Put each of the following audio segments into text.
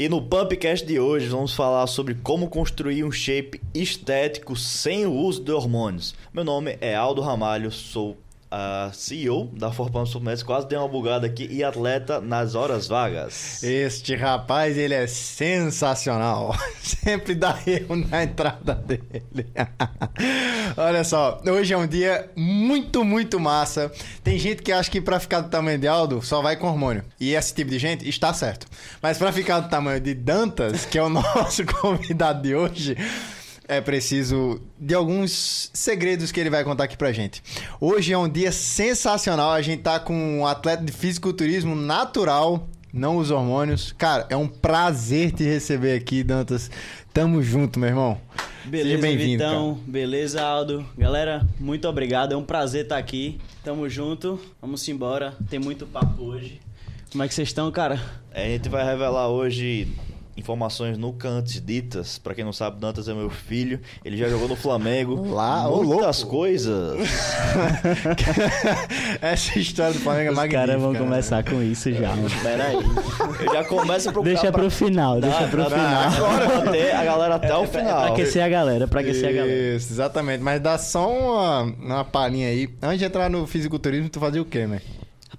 E no Pumpcast de hoje vamos falar sobre como construir um shape estético sem o uso de hormônios. Meu nome é Aldo Ramalho, sou a CEO da Forpam Suplementos, quase deu uma bugada aqui, e atleta nas horas vagas. Este rapaz, ele é sensacional. Sempre dá erro na entrada dele. Olha só, hoje é um dia muito, muito massa. Tem gente que acha que pra ficar do tamanho de Aldo, só vai com hormônio. E esse tipo de gente está certo. Mas pra ficar do tamanho de Dantas, que é o nosso convidado de hoje é preciso de alguns segredos que ele vai contar aqui pra gente. Hoje é um dia sensacional, a gente tá com um atleta de fisiculturismo natural, não os hormônios. Cara, é um prazer te receber aqui, Dantas. Tamo junto, meu irmão. Beleza, Vitão. Beleza, Aldo. Galera, muito obrigado. É um prazer estar aqui. Tamo junto. Vamos embora. Tem muito papo hoje. Como é que vocês estão, cara? É, a gente vai revelar hoje informações nunca antes ditas. Para quem não sabe, Dantas é meu filho. Ele já jogou no Flamengo. Lá, muitas coisas. Essa história do Flamengo é Os magnífica. Os caras vão né? começar com isso já. Espera aí. Eu já começo a procurar Deixa pra... pro final, deixa pro Dá, final. Agora até a galera até o É pra final. aquecer a galera, pra aquecer a galera. Isso, exatamente. Mas dá só uma, uma palhinha aí. Antes de entrar no fisiculturismo, tu fazia o quê, né?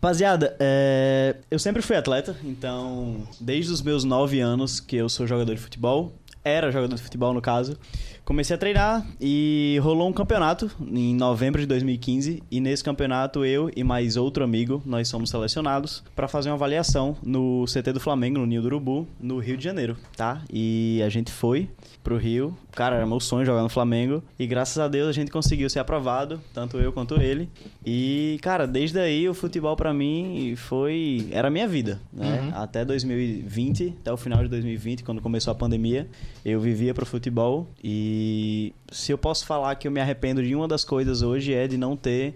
Rapaziada, é, eu sempre fui atleta, então desde os meus 9 anos que eu sou jogador de futebol, era jogador de futebol no caso, comecei a treinar e rolou um campeonato em novembro de 2015 e nesse campeonato eu e mais outro amigo, nós somos selecionados para fazer uma avaliação no CT do Flamengo, no Ninho do Urubu, no Rio de Janeiro, tá? E a gente foi pro Rio, cara, era meu sonho jogar no Flamengo e graças a Deus a gente conseguiu ser aprovado, tanto eu quanto ele. E, cara, desde aí o futebol para mim foi era a minha vida, né? Uhum. Até 2020, até o final de 2020, quando começou a pandemia, eu vivia pro futebol e se eu posso falar que eu me arrependo de uma das coisas hoje é de não ter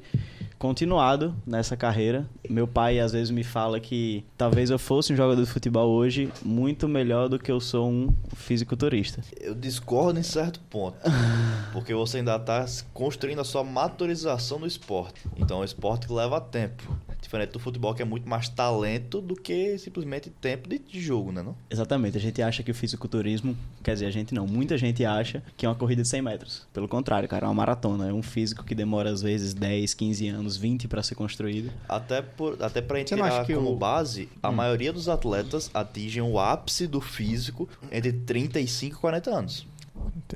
continuado nessa carreira. Meu pai às vezes me fala que talvez eu fosse um jogador de futebol hoje muito melhor do que eu sou um fisiculturista. Eu discordo em certo ponto. Porque você ainda está construindo a sua maturização no esporte. Então é um esporte que leva tempo. Diferente do futebol, que é muito mais talento do que simplesmente tempo de jogo, né? Não? Exatamente. A gente acha que o fisiculturismo, quer dizer, a gente não, muita gente acha que é uma corrida de 100 metros. Pelo contrário, cara, é uma maratona. É um físico que demora às vezes 10, 15 anos, 20 para ser construído. Até, por, até pra gente tirar que como o- base, a Hum. maioria dos atletas atingem o ápice do físico entre 35 e 40 anos.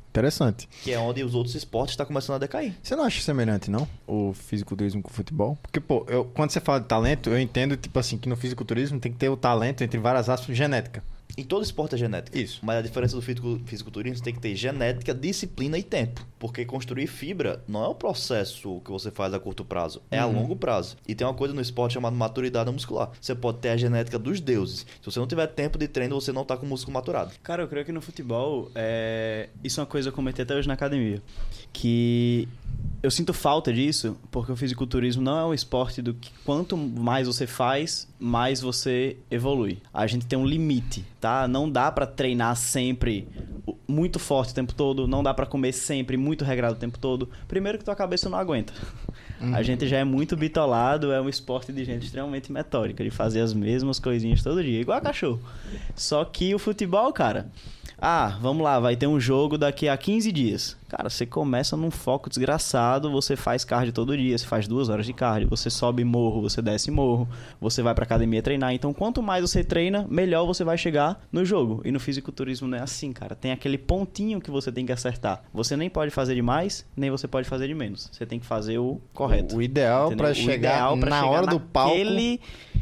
Interessante. Que é onde os outros esportes estão começando a decair. Você não acha semelhante, não? O fisiculturismo com o futebol? Porque, pô, eu, quando você fala de talento, eu entendo, tipo assim, que no fisiculturismo tem que ter o talento, entre várias aspas, genética. Em todo esporte é genética. Isso. Mas a diferença do fisico- fisiculturismo tem que ter genética, disciplina e tempo. Porque construir fibra não é um processo que você faz a curto prazo, é a Uhum. longo prazo. E tem uma coisa no esporte chamada maturidade muscular. Você pode ter a genética dos deuses. Se você não tiver tempo de treino, você não tá com o músculo maturado. Cara, eu creio que no futebol, é... isso é uma coisa que eu comentei até hoje na academia. Que eu sinto falta disso, porque o fisiculturismo não é um esporte do que quanto mais você faz, mais você evolui. A gente tem um limite, tá? Não dá pra treinar sempre muito forte o tempo todo, não dá pra comer sempre muito regrado o tempo todo. Primeiro que tua cabeça não aguenta. A gente já é muito bitolado, é um esporte de gente extremamente metódica, de fazer as mesmas coisinhas todo dia, igual a cachorro. Só que o futebol, cara, ah, vamos lá, vai ter um jogo daqui a 15 dias. Cara, você começa num foco desgraçado, você faz cardio todo dia, você faz duas horas de cardio, você sobe morro, você desce morro, você vai pra academia treinar. Então, quanto mais você treina, melhor você vai chegar no jogo. E no fisiculturismo não é assim, cara. Tem aquele pontinho que você tem que acertar. Você nem pode fazer de mais, nem você pode fazer de menos. Você tem que fazer o correto. O ideal O chegar ideal pra na chegar hora do palco. naquele-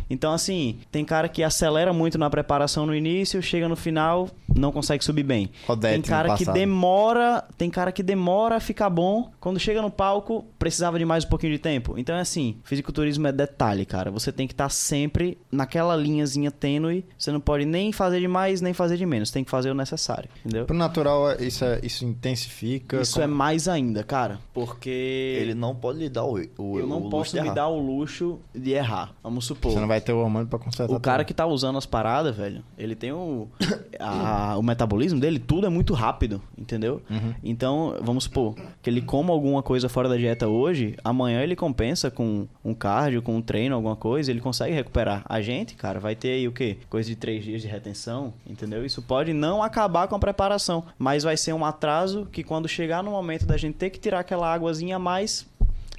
Então, assim, tem cara que acelera muito na preparação no início, chega no final, não consegue subir bem. Odete tem cara que demora, tem cara que demora a ficar bom. Quando chega no palco, precisava de mais um pouquinho de tempo. Então é assim, fisiculturismo é detalhe, cara. Você tem que estar sempre naquela linhazinha tênue. Você não pode nem fazer de mais, nem fazer de menos. Tem que fazer o necessário, entendeu? Pro natural, isso, é- isso intensifica. Isso é mais ainda, cara, porque Ele não pode lhe dar o, o, eu o não luxo posso me dar o luxo de errar. Vamos supor. Você não vai vai ter o hormônio pra consertar. O cara tudo. que tá usando as paradas, velho, ele tem o. a- o metabolismo dele, tudo é muito rápido, entendeu? Uhum. Então, vamos supor que ele coma alguma coisa fora da dieta hoje, amanhã ele compensa com um cardio, com um treino, alguma coisa, ele consegue recuperar. A gente, cara, vai ter aí o quê? Coisa de três dias de retenção, entendeu? Isso pode não acabar com a preparação, mas vai ser um atraso que quando chegar no momento da gente ter que tirar aquela águazinha a mais,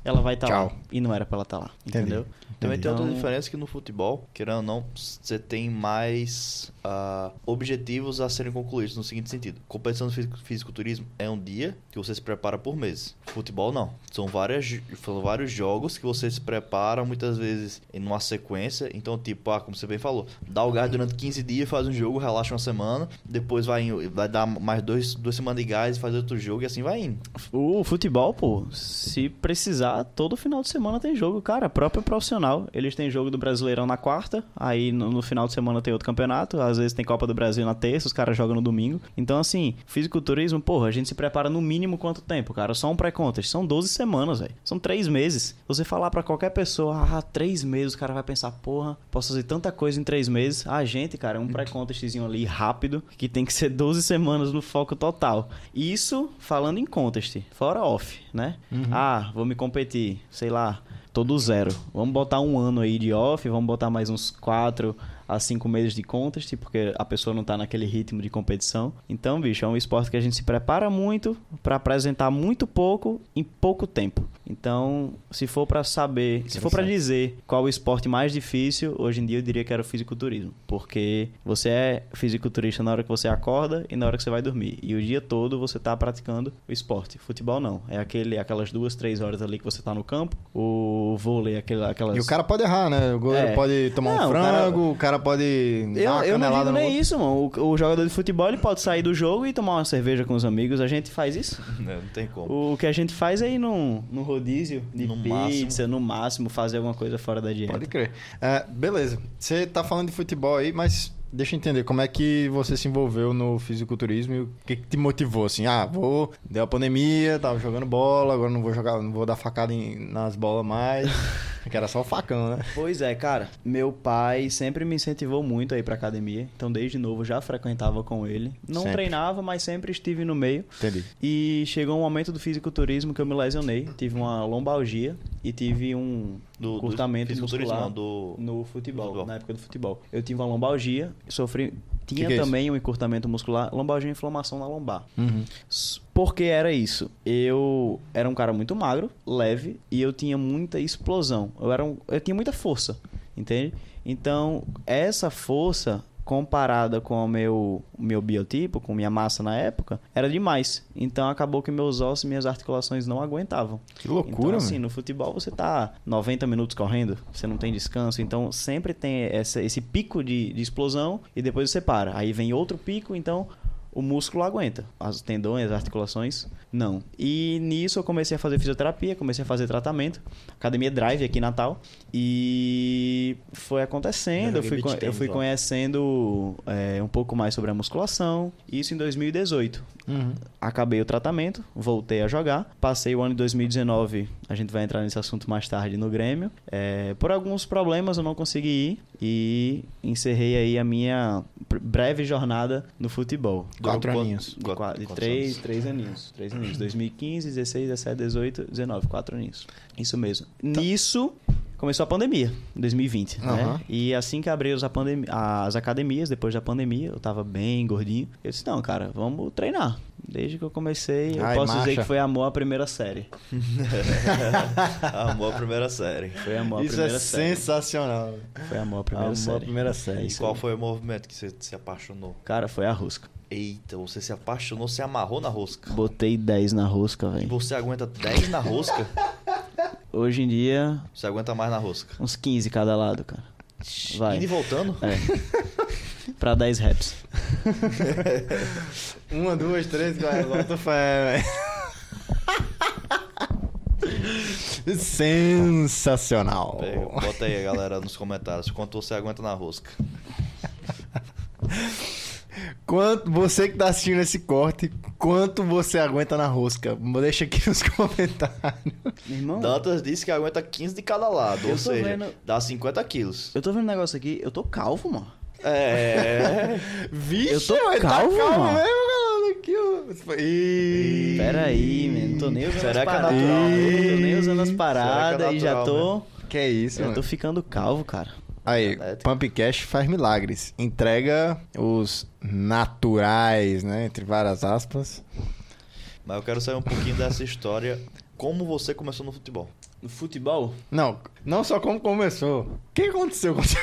ela vai estar lá. Tchau. E não era pra ela estar lá, Entendi. entendeu? Também tem outra Então- diferença que no futebol, querendo ou não, você tem mais ah, objetivos a serem concluídos no seguinte sentido. Competição de fisi- fisiculturismo é um dia que você se prepara por mês. Futebol não. São, várias, são vários jogos que você se prepara muitas vezes em uma sequência. Então, tipo, ah, como você bem falou, dá o gás durante 15 dias, faz um jogo, relaxa uma semana, depois vai, em- vai dar mais dois, duas semanas de gás, faz outro jogo e assim vai indo. O futebol, pô, se precisar, todo final de semana tem jogo, cara. Próprio profissional. Eles têm jogo do Brasileirão na quarta, aí no, no final de semana tem outro campeonato. Às vezes tem Copa do Brasil na terça, os caras jogam no domingo. Então, assim, fisiculturismo, porra, a gente se prepara no mínimo quanto tempo, cara? Só um pré-contest. São 12 semanas, velho. São 3 meses. Você falar pra qualquer pessoa, ah, 3 meses, o cara vai pensar, porra, posso fazer tanta coisa em 3 meses. A gente, cara, é um pré-contestzinho ali rápido, que tem que ser 12 semanas no foco total. Isso falando em contest, fora off, né? Ah, vou me competir, sei lá, todo zero. Vamos botar um ano aí de off, vamos botar mais uns 4 a 5 meses de contest, porque a pessoa não tá naquele ritmo de competição. Então, bicho, é um esporte que a gente se prepara muito pra apresentar muito pouco em pouco tempo. Então, se for pra saber, se for pra dizer qual o esporte mais difícil, hoje em dia eu diria que era o fisiculturismo, porque você é fisiculturista na hora que você acorda e na hora que você vai dormir. E o dia todo você tá praticando o esporte. Futebol não, é aquele aquelas duas, três horas ali que você tá no campo. O vôlei, aquelas E o cara pode errar, né? O goleiro É. pode tomar Não, um o cara- frango, o cara pode. dar Eu, uma eu não digo nem outro. isso, mano. O, o jogador de futebol ele pode sair do jogo e tomar uma cerveja com os amigos. A gente faz isso. Né? Não tem como. O que a gente faz é ir num, num rodízio de No pizza, máximo. no máximo, fazer alguma coisa fora da dieta. Pode crer. É, beleza. Você tá falando de futebol aí, mas deixa eu entender, como é que você se envolveu no fisiculturismo e o que, que te motivou? Assim, ah, vou. Deu a pandemia, tava jogando bola, agora não vou jogar, não vou dar facada em- nas bolas mais. que era só o facão, né? Pois é, cara. Meu pai sempre me incentivou muito a ir pra academia. Então, desde novo, já frequentava com ele. Não Sempre. treinava, mas sempre estive no meio. Entendi. E chegou um momento do fisiculturismo que eu me lesionei. Tive uma lombalgia e tive um Do- do curtamento fisiculturismo, muscular não, do- no futebol, futebol. na época do futebol. Eu tive uma lombalgia, sofri... Tinha que é isso? também um encurtamento muscular, lombalgia é inflamação na lombar. Uhum. S- Por que era isso? Eu era um cara muito magro, leve, e eu tinha muita explosão. Eu, era um, eu tinha muita força, entende? Então, essa força, comparada com o meu, meu biotipo, com minha massa na época, era demais. Então, acabou que meus ossos e minhas articulações não aguentavam. Que loucura, Então, assim, mano. no futebol você tá 90 minutos correndo, você não tem descanso, então sempre tem essa- esse pico de, de explosão e depois você para. Aí vem outro pico, então o músculo aguenta. As tendões, as articulações, não. E nisso eu comecei a fazer fisioterapia, comecei a fazer tratamento. Academia Drive aqui em Natal. E foi acontecendo. Eu fui, eu fui conhecendo é, um pouco mais sobre a musculação. Isso em 2018 Uhum. acabei o tratamento, voltei a jogar. Passei o ano de 2019, a gente vai entrar nesse assunto mais tarde no Grêmio. É, por alguns problemas eu não consegui ir e encerrei aí a minha breve jornada no futebol. Quatro aninhos. De, quanto- qua- de quantos três, anos? três aninhos. Três aninhos. 2015, 16, 17, 18, 19. Quatro aninhos. Isso mesmo. Nisso, começou a pandemia, em 2020, Aham. né? E assim que abriu as, academias, depois da pandemia, eu tava bem gordinho. Eu disse, não, cara, vamos treinar. Desde que eu comecei, eu Ai, posso dizer marcha. que foi amor à primeira série. Amor à primeira série. Foi amor à Isso é primeira série. sensacional. Foi amor à primeira Amor à série. primeira série. É E isso qual aí. foi o movimento que você se apaixonou? Cara, foi a rosca. Eita, você se apaixonou, se amarrou na rosca. Botei 10 na rosca, E velho. você aguenta 10 na rosca? Hoje em dia, Você aguenta mais na rosca. uns 15 cada lado, cara. Vai. Indo e voltando? É. pra 10 reps. Uma, duas, três, quatro. Bota fé, velho. Sensacional. Pega, Bota aí, galera, nos comentários. Quanto você aguenta na rosca? Quanto, você que tá assistindo esse corte, quanto você aguenta na rosca? Deixa aqui nos comentários. Meu irmão, Dantas disse que aguenta 15 de cada lado, Eu ou seja, vendo- dá 50 quilos. eu tô vendo um negócio aqui, eu tô calvo, mano. É. Vixe, Eu tô mas calvo, tá calvo mano. mesmo, galera. Aqui, ó. Ih. Pera aí, mano. Não tô nem usando Será as que é paradas. natural Tô nem usando as Será que é paradas e já natural tô. Que é isso, Já mano. tô ficando calvo, cara. Aí, Genética. Pump Cash faz milagres. Entrega os naturais, né? Entre várias aspas. Mas eu quero saber um pouquinho dessa história. Como você começou no futebol? No futebol? Não, não só como começou. O que aconteceu com você?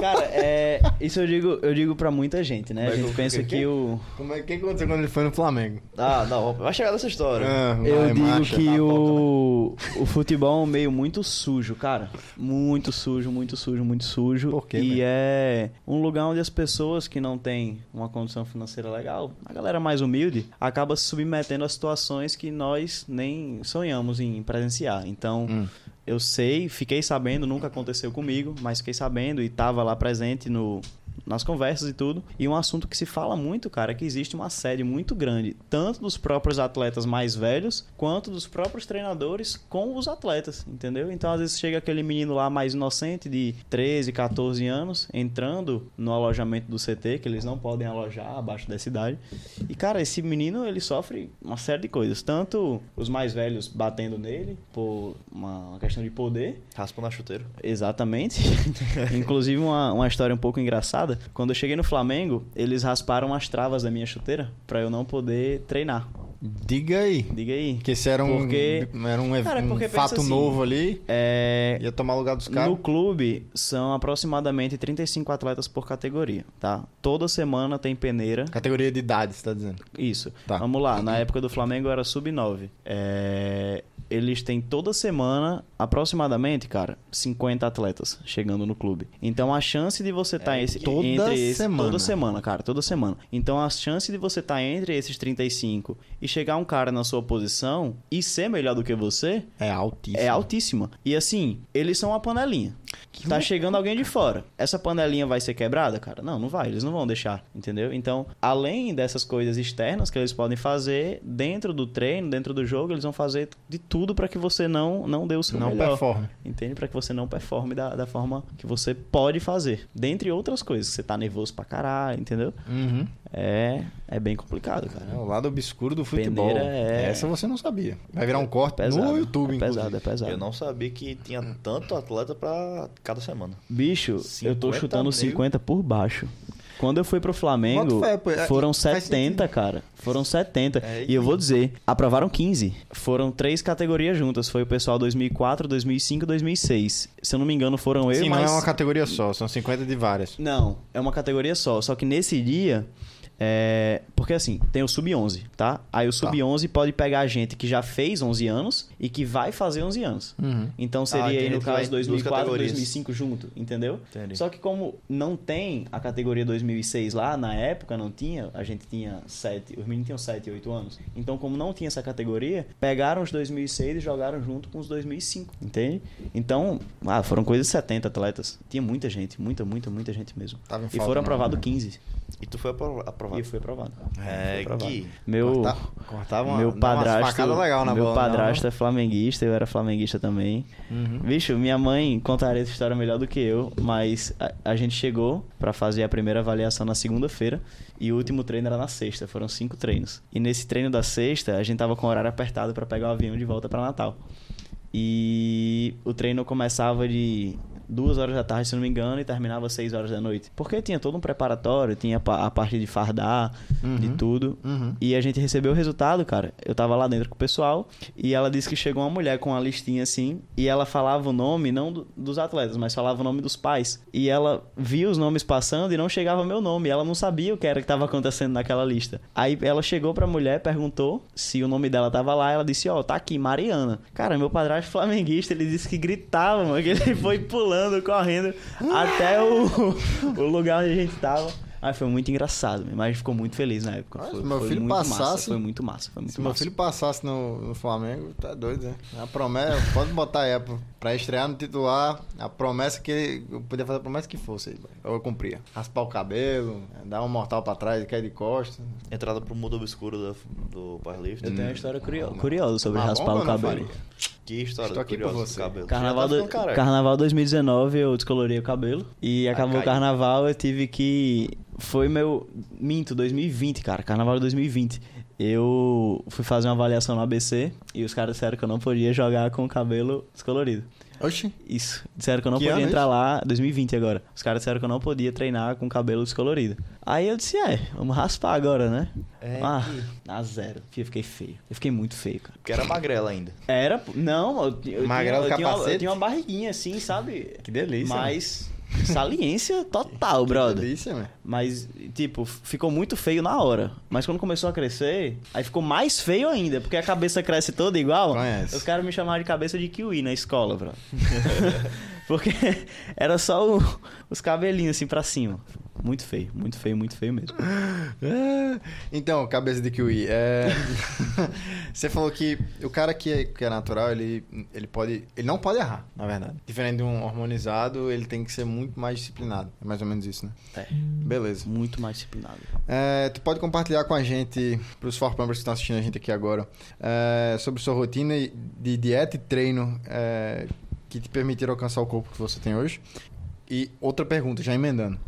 Cara, é. Isso eu digo, eu digo pra muita gente, né? A Mas gente o pensa quê? que o. Como é que aconteceu quando ele foi no Flamengo? Ah, não, vai chegar nessa história. Ah, Eu digo marcha. que Tá o, o futebol é um meio muito sujo, cara. Muito sujo, muito sujo, muito sujo. Por quê, E velho? é um lugar onde as pessoas que não têm uma condição financeira legal, a galera mais humilde, acaba se submetendo a situações que nós nem sonhamos em presenciar. Então, Hum. Eu sei, fiquei sabendo, nunca aconteceu comigo, mas fiquei sabendo e tava lá presente no nas conversas e tudo. E um assunto que se fala muito, cara, é que existe uma assédio muito grande, tanto dos próprios atletas mais velhos, quanto dos próprios treinadores com os atletas, entendeu? Então, às vezes chega aquele menino lá mais inocente de 13, 14 anos, entrando no alojamento do CT, que eles não podem alojar abaixo dessa idade. E, cara, esse menino, ele sofre uma série de coisas, tanto os mais velhos batendo nele por uma questão de poder, Raspa na chuteiro. Exatamente. Inclusive, uma, uma história um pouco engraçada. Quando eu cheguei no Flamengo, eles rasparam as travas da minha chuteira pra eu não poder treinar. Diga aí. Diga aí. Que esse era um, Porque- era um, Cara, um porque fato assim, novo ali. É, Ia tomar lugar dos caras. no clube, são aproximadamente 35 atletas por categoria, tá? Toda semana tem peneira. Categoria de idade, você tá dizendo. Isso. Tá. Vamos lá. Na época do Flamengo era sub-9. É, Eles têm toda semana, aproximadamente, cara, 50 atletas chegando no clube. Então a chance de você estar É, esse, toda entre esse, semana. toda semana, cara, toda semana. Então a chance de você estar entre esses 35 e chegar um cara na sua posição e ser melhor do que você É altíssimo. é altíssima. E assim, eles são uma panelinha. tá chegando alguém de fora. Essa panelinha vai ser quebrada, cara? Não, não vai. Eles não vão deixar, entendeu? Então, além dessas coisas externas que eles podem fazer, dentro do treino, dentro do jogo, eles vão fazer de tudo pra que você não, não dê o seu Não melhor. performe. Entende? Pra que você não performe da, da forma que você pode fazer. Dentre outras coisas. Você tá nervoso pra caralho, entendeu? Uhum. É, é bem complicado, cara. É o lado obscuro do futebol. Peneira é- Essa você não sabia. Vai virar um corte Pesado. no YouTube, é pesado, inclusive. é pesado. Eu não sabia que tinha tanto atleta pra cada semana. Bicho, eu tô 50 chutando mil? 50 por baixo. Quando eu fui pro Flamengo, pô. É, foram faz 70, cara. Foram 70. É, e eu vou dizer, aprovaram 15. Foram três categorias juntas. Foi o pessoal 2004, 2005 e 2006. Se eu não me engano, foram eu Sim, e não é uma categoria só, são 50 de várias. Não, é uma categoria só. Só que nesse dia. É... Porque assim, tem o sub-11, tá? Aí o sub-11 pode pegar gente que já fez 11 anos e que vai fazer 11 anos. Uhum. Então seria Ah, aí, no caso, em duas 2004, categorias. 2005 junto, entendeu? Entendi. Só que como não tem a categoria 2006 lá, na época não tinha, a gente tinha 7, os meninos tinham 7, 8 anos. Então como não tinha essa categoria, pegaram os 2006 e jogaram junto com os 2005, entende? Então, ah, foram coisas de 70 atletas. Tinha muita gente, muita, muita, muita gente mesmo. Tava em E foram não. aprovados 15. E tu foi apro- E aprovado. eu fui aprovado. É, Fui aprovado. Meu, Corta- cortava uma, meu padrasto, legal na meu bola, padrasto é flamenguista, eu era flamenguista também. Uhum. Bicho, minha mãe contaria essa história melhor do que eu, mas a, a gente chegou pra fazer a primeira avaliação na segunda-feira e o último treino era na sexta, foram cinco treinos. E nesse treino da sexta, a gente tava com o horário apertado pra pegar o avião de volta pra Natal. E o treino começava de duas horas da tarde, se não me engano, e terminava às seis horas da noite. Porque tinha todo um preparatório, tinha a parte de fardar, de Uhum. tudo. Uhum. E a gente recebeu o resultado, cara. Eu tava lá dentro com o pessoal e ela disse que chegou uma mulher com uma listinha assim e ela falava o nome, não do- dos atletas, mas falava o nome dos pais. E ela via os nomes passando e não chegava meu nome. Ela não sabia o que era que tava acontecendo naquela lista. Aí ela chegou pra mulher, perguntou se o nome dela tava lá. Ela disse: Ó, tá aqui, Mariana. Cara, meu padrasto flamenguista, ele disse que gritava, mano, que ele foi pulando, correndo até o, o lugar onde a gente tava. Aí foi muito engraçado, mas a gente ficou muito feliz na época. Mas foi, se meu foi filho muito massa, passasse- foi muito massa, foi muito Se meu massa. filho passasse no, no Flamengo, tá doido, né? A promessa, pode botar aí, pra- pra estrear no titular, a promessa que ele, eu podia fazer a promessa que fosse, eu cumpria. Raspar o cabelo, dar um mortal pra trás, cair de costas. Entrada pro mundo obscuro do, do powerlifting. Eu tenho uma história curio- curiosa sobre Mas raspar bomba o cabelo. Que história Estou aqui curiosa você. do cabelo. Carnaval, tá do- careca. Carnaval 2019 eu descolorei o cabelo. E acabou o carnaval, eu tive que. Foi meu. Minto, 2020, cara. Carnaval de 2020. Eu fui fazer uma avaliação no ABC e os caras disseram que eu não podia jogar com o cabelo descolorido. Oxi. Isso. Disseram que eu não Que podia ano entrar isso? lá, 2020 agora. Os caras disseram que eu não podia treinar com cabelo descolorido. Aí eu disse, é, vamos raspar agora, né? É ah, que- a zero. Eu fiquei feio. Eu fiquei muito feio, cara. Porque era magrela ainda. Era, não, eu, eu, Magrelo tinha, eu, tinha uma, eu capacete? tinha uma barriguinha assim, sabe? Que delícia, Mas saliência total, brother. Delícia, mano. Mas, tipo, ficou muito feio na hora. Mas quando começou a crescer, aí ficou mais feio ainda, porque a cabeça cresce toda igual. Conhece. Os caras me chamavam de cabeça de kiwi na escola, bro. porque era só o- os cabelinhos assim pra cima. Muito feio, muito feio, muito feio mesmo. É, Então, cabeça de kiwi. É... Você falou que o cara que é, que é natural, ele, ele pode. Ele não pode errar, na verdade. Diferente de um hormonizado, ele tem que ser muito mais disciplinado. É mais ou menos isso, né? É, Beleza. muito mais disciplinado. É, tu pode compartilhar com a gente, para os Farpampers que estão assistindo a gente aqui agora, é, sobre sua rotina de dieta e treino é, que te permitiram alcançar o corpo que você tem hoje. E outra pergunta, já emendando.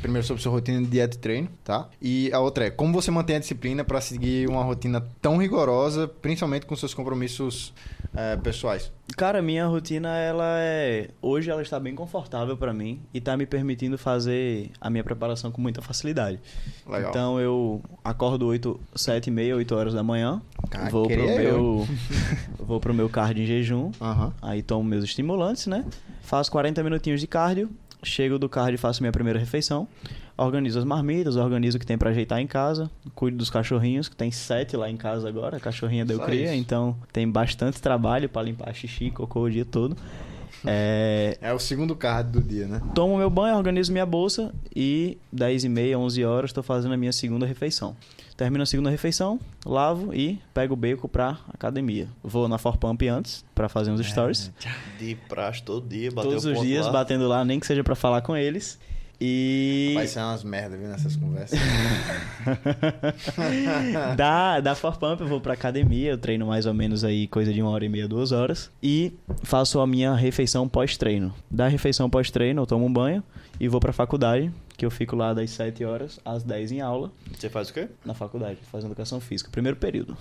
Primeiro sobre sua rotina de dieta e treino, tá? E a outra é, como você mantém a disciplina para seguir uma rotina tão rigorosa, principalmente com seus compromissos é, pessoais? Cara, minha rotina, ela é. Hoje ela está bem confortável pra mim e tá me permitindo fazer a minha preparação com muita facilidade. Legal. Então eu acordo 8, 7 e meia, 8 horas da manhã. Cara, vou pro meu. vou pro meu cardio em jejum. Aham. Aí tomo meus estimulantes, né? Faço 40 minutinhos de cardio. Chego do cardio e faço minha primeira refeição. Organizo as marmitas, organizo o que tem pra ajeitar em casa. Cuido dos cachorrinhos, que tem sete lá em casa agora. A cachorrinha deu Só cria, isso. então tem bastante trabalho pra limpar xixi, cocô o dia todo. É, É o segundo card do dia, né? tomo meu banho, organizo minha bolsa e 10 e meia, 11 horas estou fazendo a minha segunda refeição. Termino a segunda refeição, lavo e pego o bacon pra academia. Vou na Forpump antes pra fazer uns stories. De praxe todo dia, bateu Todos os dias lá. batendo lá, nem que seja pra falar com eles. E Vai ser umas merda, viu, nessas conversas. da, da Forpump eu vou pra academia, eu treino mais ou menos aí coisa de uma hora e meia, duas horas. E faço a minha refeição pós-treino. Da refeição pós-treino eu tomo um banho e vou pra faculdade, que eu fico lá das 7 horas às 10 em aula, Você faz o quê? na faculdade, fazendo educação física. Primeiro período.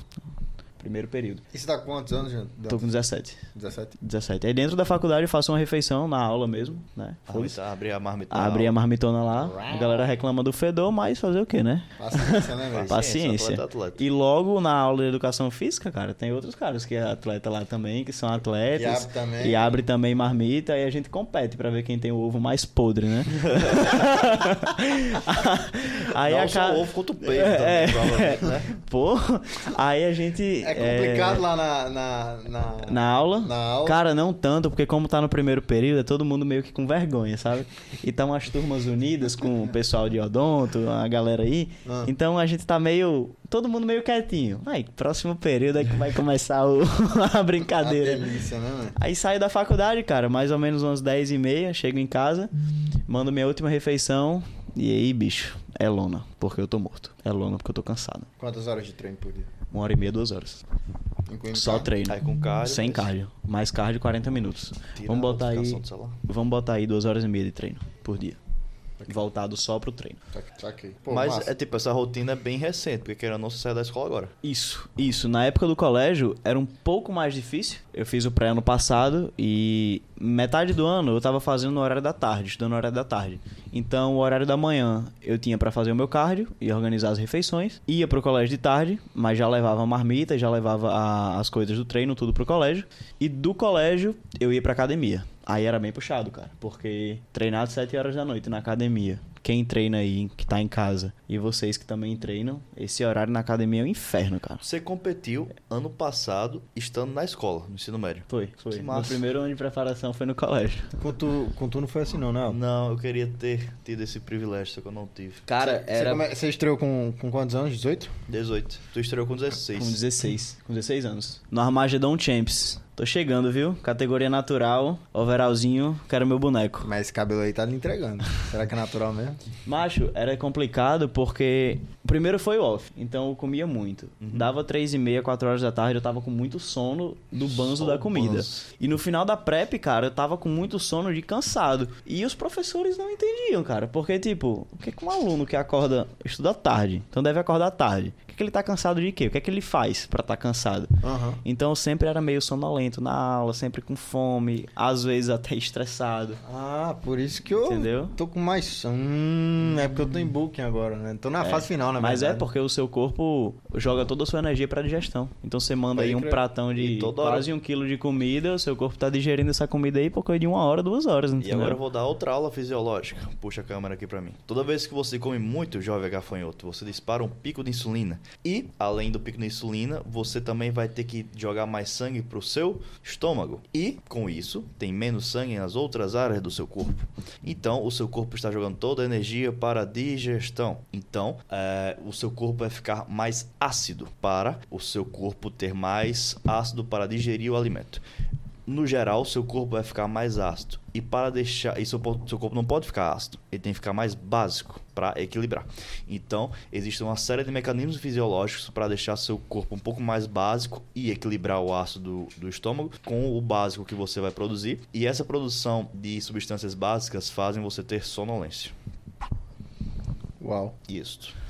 Primeiro período. E você tá com quantos anos, Jean? Tô com 17. 17? 17. Aí dentro da faculdade eu faço uma refeição na aula mesmo, né? Marmita, Abre a marmita. Abre a marmitona lá, a galera reclama do fedor, mas fazer o quê, né? Paciência, né, velho? Paciência. atleta, atleta. E logo na aula de educação física, cara, tem outros caras que é atleta lá também, que são atletas. E abre também. E abre também marmita e a gente compete pra ver quem tem o ovo mais podre, né? aí Não a só ca- o ovo quanto o peito É, também, provavelmente, né? Pô, aí a gente. É complicado lá na, na, na... Na aula? Na aula. Cara, não tanto, porque como tá no primeiro período, é todo mundo meio que com vergonha, sabe? E estão as turmas unidas com o pessoal de odonto, a galera aí. Ah. Então a gente tá meio. Todo mundo meio quietinho. Aí, próximo período é que vai começar o... a A brincadeira. delícia, né, mano? Aí saio da faculdade, cara, mais ou menos umas 10 e meia, chego em casa, mando minha última refeição. E aí, bicho, é lona, porque eu tô morto. É lona porque eu tô cansado. Quantas horas de treino por dia? Uma hora e meia, duas horas. Incluindo Só cardio? treino. Aí com cardio, Sem mas- cardio. Mais cardio, 40 minutos. Tira Vamos botar aí. Vamos botar aí duas horas e meia de treino por dia. Voltado só pro treino. Saquei, saquei. Pô, Mas massa. é tipo, essa rotina é bem recente, porque querendo ou não, você sai da escola agora. Isso, isso. Na época do colégio era um pouco mais difícil. Eu fiz o pré ano passado e metade do ano eu tava fazendo no horário da tarde, estudando no horário da tarde. Então, o horário da manhã eu tinha pra fazer o meu cardio e organizar as refeições. Ia pro colégio de tarde, mas já levava a marmita, já levava a- as coisas do treino, tudo pro colégio. E do colégio eu ia pra academia. Aí era bem puxado, cara, porque treinar às 7 horas da noite na academia, quem treina aí, que tá em casa, e vocês que também treinam, esse horário na academia é um inferno, cara. Você competiu ano passado estando na escola, no ensino médio. Foi, foi. Que No primeiro ano de preparação foi no colégio. Com tu, com tu não foi assim, não, né? Não, eu queria ter tido esse privilégio, só que eu não tive. Cara, Você, come- você estreou com, com quantos anos? 18? 18. Tu estreou com 16. Com 16. Com 16 anos. No Armageddon Champs. Tô chegando, viu? Categoria natural, overalzinho, quero meu boneco. Mas esse cabelo aí tá lhe entregando. Será que é natural mesmo? Macho, era complicado porque. Primeiro foi off, então eu comia muito. Dava 3 e meia, 4 horas da tarde, eu tava com muito sono do banzo Só da comida. banzo. E no final da prep, cara, eu tava com muito sono de cansado. E os professores não entendiam, cara. Porque, tipo, o que, que um aluno que acorda, estuda tarde, então deve acordar tarde. O que, que ele tá cansado de quê? O que é que ele faz pra estar tá cansado? Aham. Então eu sempre era meio sonolento na aula, sempre com fome, às vezes até estressado. Ah, por isso que eu Entendeu? tô com mais. Hum, é porque eu tô em booking agora, né? Tô na fase final, na Mas é verdade. porque o seu corpo joga toda a sua energia pra digestão. Então você manda aí um pratão de E toda hora- quase um quilo de comida, o seu corpo tá digerindo essa comida aí por coisa de uma hora, duas horas, E entendeu? agora eu vou dar outra aula fisiológica. Puxa a câmera aqui pra mim. Toda vez que você come muito jovem gafanhoto, você dispara um pico de insulina. E, além do pico de insulina, você também vai ter que jogar mais sangue pro seu estômago. E, com isso, tem menos sangue nas outras áreas do seu corpo. Então, o seu corpo está jogando toda a energia para a digestão. Então, é, o seu corpo vai ficar mais ácido para o seu corpo ter mais ácido para digerir o alimento no geral, seu corpo vai ficar mais ácido. E para deixar. E seu, seu corpo não pode ficar ácido. Ele tem que ficar mais básico para equilibrar. Então, existe uma série de mecanismos fisiológicos para deixar seu corpo um pouco mais básico e equilibrar o ácido do, do estômago com o básico que você vai produzir. E essa produção de substâncias básicas fazem você ter sonolência. Uau. Isso.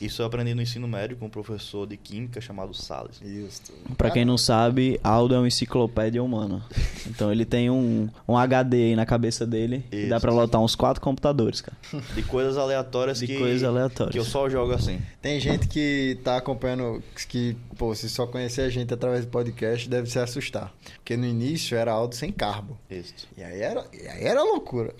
Isso eu aprendi no ensino médio com um professor de química chamado Salles. Isso. Pra quem não sabe, Aldo é uma enciclopédia humana. Então ele tem um, um HD aí na cabeça dele e dá Isso. pra lotar uns quatro computadores, cara. De coisas aleatórias De que, coisas aleatórias. que eu só jogo assim. Tem gente que tá acompanhando que, pô, se só conhecer a gente através do podcast, deve se assustar. Porque no início era Aldo sem carbo. Isso. E aí era, e aí era loucura.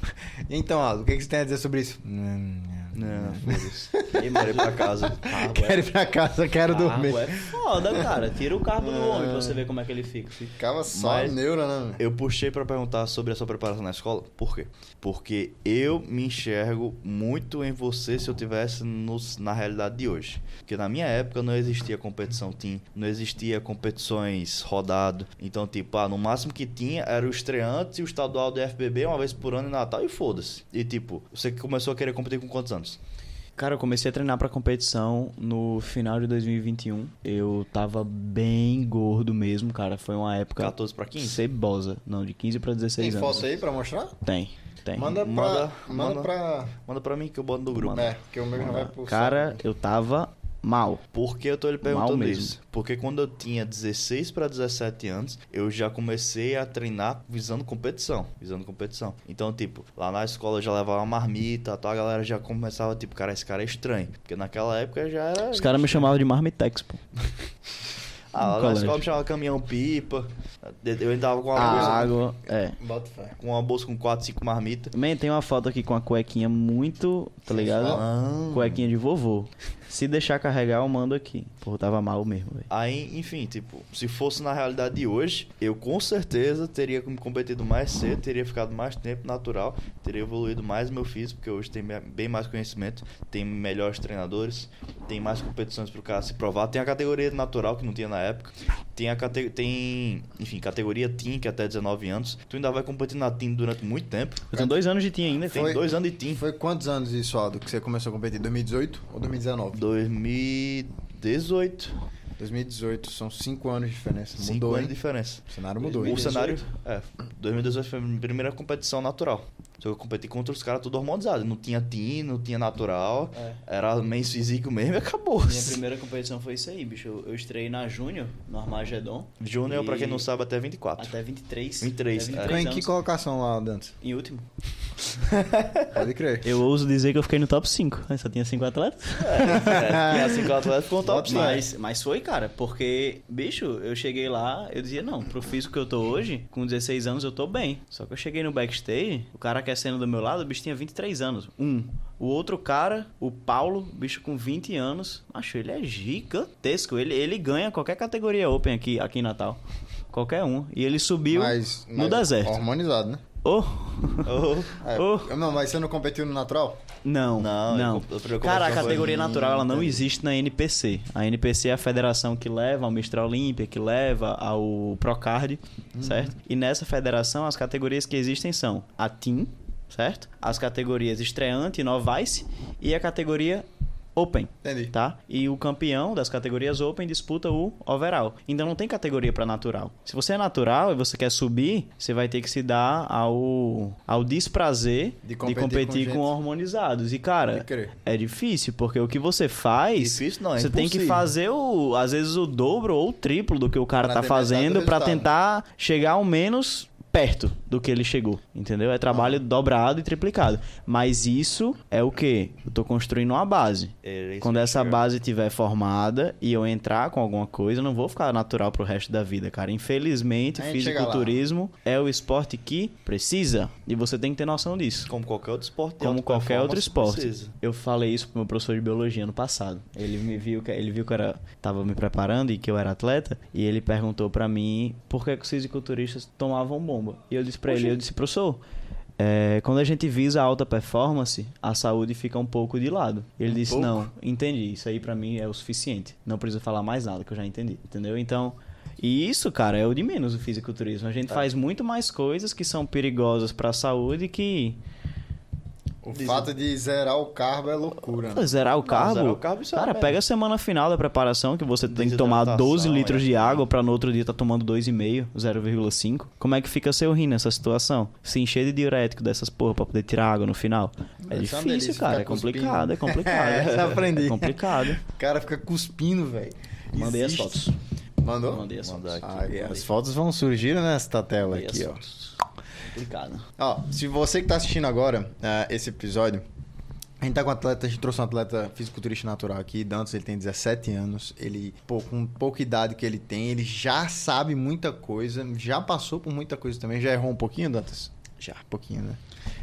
então, Aldo, o que, que você tem a dizer sobre isso? Hum, Não, foda-se. E quero ir pra casa. Quero ir pra casa, quero dormir. Carbo é foda, cara. Tira o carbo do homem pra você ver como é que ele fica. Ficava só Mas- neura, né? Eu puxei pra perguntar sobre a sua preparação na escola. Por quê? Porque eu me enxergo muito em você se eu tivesse no- na realidade de hoje. Porque na minha época não existia competição team, não existia competições rodado. Então, tipo, ah, no máximo que tinha era o estreante e o estadual do FBB uma vez por ano em Natal e foda-se. E tipo, você começou a querer competir com quantos anos? Cara, eu comecei a treinar pra competição no final de 2021. Eu tava bem gordo mesmo, cara. Foi uma época 14 pra 15? cebosa. Não, de 15 pra 16 Tem anos. foto aí pra mostrar? Tem, tem. Manda pra. Manda- Manda, manda- pra. Manda pra mim que eu boto no grupo. É, porque o meu já vai pro. Cara, eu tava mal. Por que eu tô lhe perguntando isso? Porque quando eu tinha 16 para 17 anos, eu já comecei a treinar visando competição, visando competição. Então, tipo, lá na escola eu já levava uma marmita, tal, a galera já começava tipo, cara, esse cara é estranho, porque naquela época já era Os caras me chamavam de Marmitex, pô. Ah, lá na escola me chamava caminhão pipa. Eu andava com uma A bolsa, água, é. Bota fé. com uma bolsa com 4, 5 marmitas. Também tem uma foto aqui com a cuequinha muito, tá ligado? Ah. Cuequinha de vovô. Se deixar carregar, eu mando aqui. Eu tava mal mesmo, velho. Aí, enfim, tipo, se fosse na realidade de hoje, eu com certeza teria me competido mais cedo, teria ficado mais tempo natural, teria evoluído mais meu físico, porque hoje tem bem mais conhecimento, tem melhores treinadores, tem mais competições pro cara se provar. Tem a categoria natural que não tinha na época, tem a cate tem, enfim, categoria Team, que é até 19 anos. Tu ainda vai competir na Team durante muito tempo. Eu tenho dois anos de tinha ainda, Tem dois anos de Team. Foi quantos anos isso, Aldo, que você começou a competir? 2018 ou 2019? 2018. 2018, são 5 anos de diferença. Cinco Mudou, anos hein? de diferença. O cenário mudou, O hein? cenário. É, 2018 foi a minha primeira competição natural. Só que eu competi contra os caras tudo hormonizado. Não tinha team, não tinha natural. É. Era mens físico mesmo e acabou. Minha primeira competição foi isso aí, bicho. Eu, eu estreiei na Júnior, no Armagedon. Júnior, pra quem E- não sabe, até 24. Até 23. 23, Até é. 23 Em que colocação lá, Dantes? Em último. Pode crer. Eu ouso dizer que eu fiquei no top 5. né? Só tinha 5 atletas. É, e assim que o atleta ficou um top 5. Mas, mas foi, cara, porque, bicho, eu cheguei lá, eu dizia, não, pro físico que eu tô hoje, com 16 anos eu tô bem. Só que eu cheguei no backstage, o cara aquecendo do meu lado, o bicho tinha 23 anos. Um. O outro cara, o Paulo, bicho com 20 anos, acho ele é gigantesco. Ele, ele ganha qualquer categoria Open aqui, aqui em Natal. Qualquer um. E ele subiu Mas, no mas deserto. Hormonizado, né? Oh. Oh, É, Oh. Não, mas você não competiu no natural? Não, Não, não. eu Cara, a categoria natural ela não existe na NPC. A NPC é a federação que leva ao Mistral Olímpia, que leva ao Procard, certo? E nessa federação as categorias que existem são a Team, certo? As categorias estreante e novice e a categoria Open. Entendi. Tá? E o campeão das categorias Open disputa o overall. Então não tem categoria pra natural. Se você é natural e você quer subir, você vai ter que se dar ao, ao desprazer De de competir competir, com com, hormonizados. E cara, é difícil, porque o que você faz, Difícil não, é você tem que impossível. fazer o, às vezes o dobro ou o triplo do que o cara Pra tá fazendo resultado. tentar chegar ao menos perto do que ele chegou, entendeu? É trabalho dobrado e triplicado. Mas isso é o que? Eu tô construindo uma base. Isso Quando essa base estiver formada e eu entrar com alguma coisa, eu não vou ficar natural pro resto da vida, cara. Infelizmente, fisiculturismo é o esporte que precisa. E você tem que ter noção disso. Como qualquer outro esporte. Como qualquer outro esporte. precisa. Eu falei isso pro meu professor de biologia no passado. Ele me viu que ele viu que eu era, tava me preparando e que eu era atleta e ele perguntou pra mim por que, que os fisiculturistas tomavam bomba. E eu disse pra ele, eu disse, professor, é, quando a gente visa a alta performance, a saúde fica um pouco de lado. Ele disse, pouco? não, entendi, isso aí pra mim é o suficiente. Não preciso falar mais nada, que eu já entendi, entendeu? Então, e isso, cara, é o de menos o fisiculturismo. A gente faz muito mais coisas que são perigosas pra saúde que O fato de zerar o carbo é loucura. Né? zerar o carbo. zerar o carbo, isso é cara, uma pega a semana final da preparação que você tem que tomar Desidratação, 12 litros é. de água pra no outro dia tá tomando 2,5, 0,5. Como é que fica seu rim nessa situação? Se encher de diurético dessas porra pra poder tirar água no final. É uma difícil, delícia cara. É complicado, é complicado. É, aprendi. É complicado. O cara fica cuspindo, velho. Mandei as fotos. Mandou? Mandei as fotos. aqui. Ah, as fotos vão surgir nesta tela Mandei aqui, ó. fotos. Complicado. Ó, se você que tá assistindo agora ah, esse episódio, a gente tá com um atleta, a gente trouxe um atleta fisiculturista natural aqui, Dantas, ele tem 17 anos, ele, pô, com pouca idade que ele tem, ele já sabe muita coisa, já passou por muita coisa também, já errou um pouquinho, Dantas? Já, um pouquinho, né?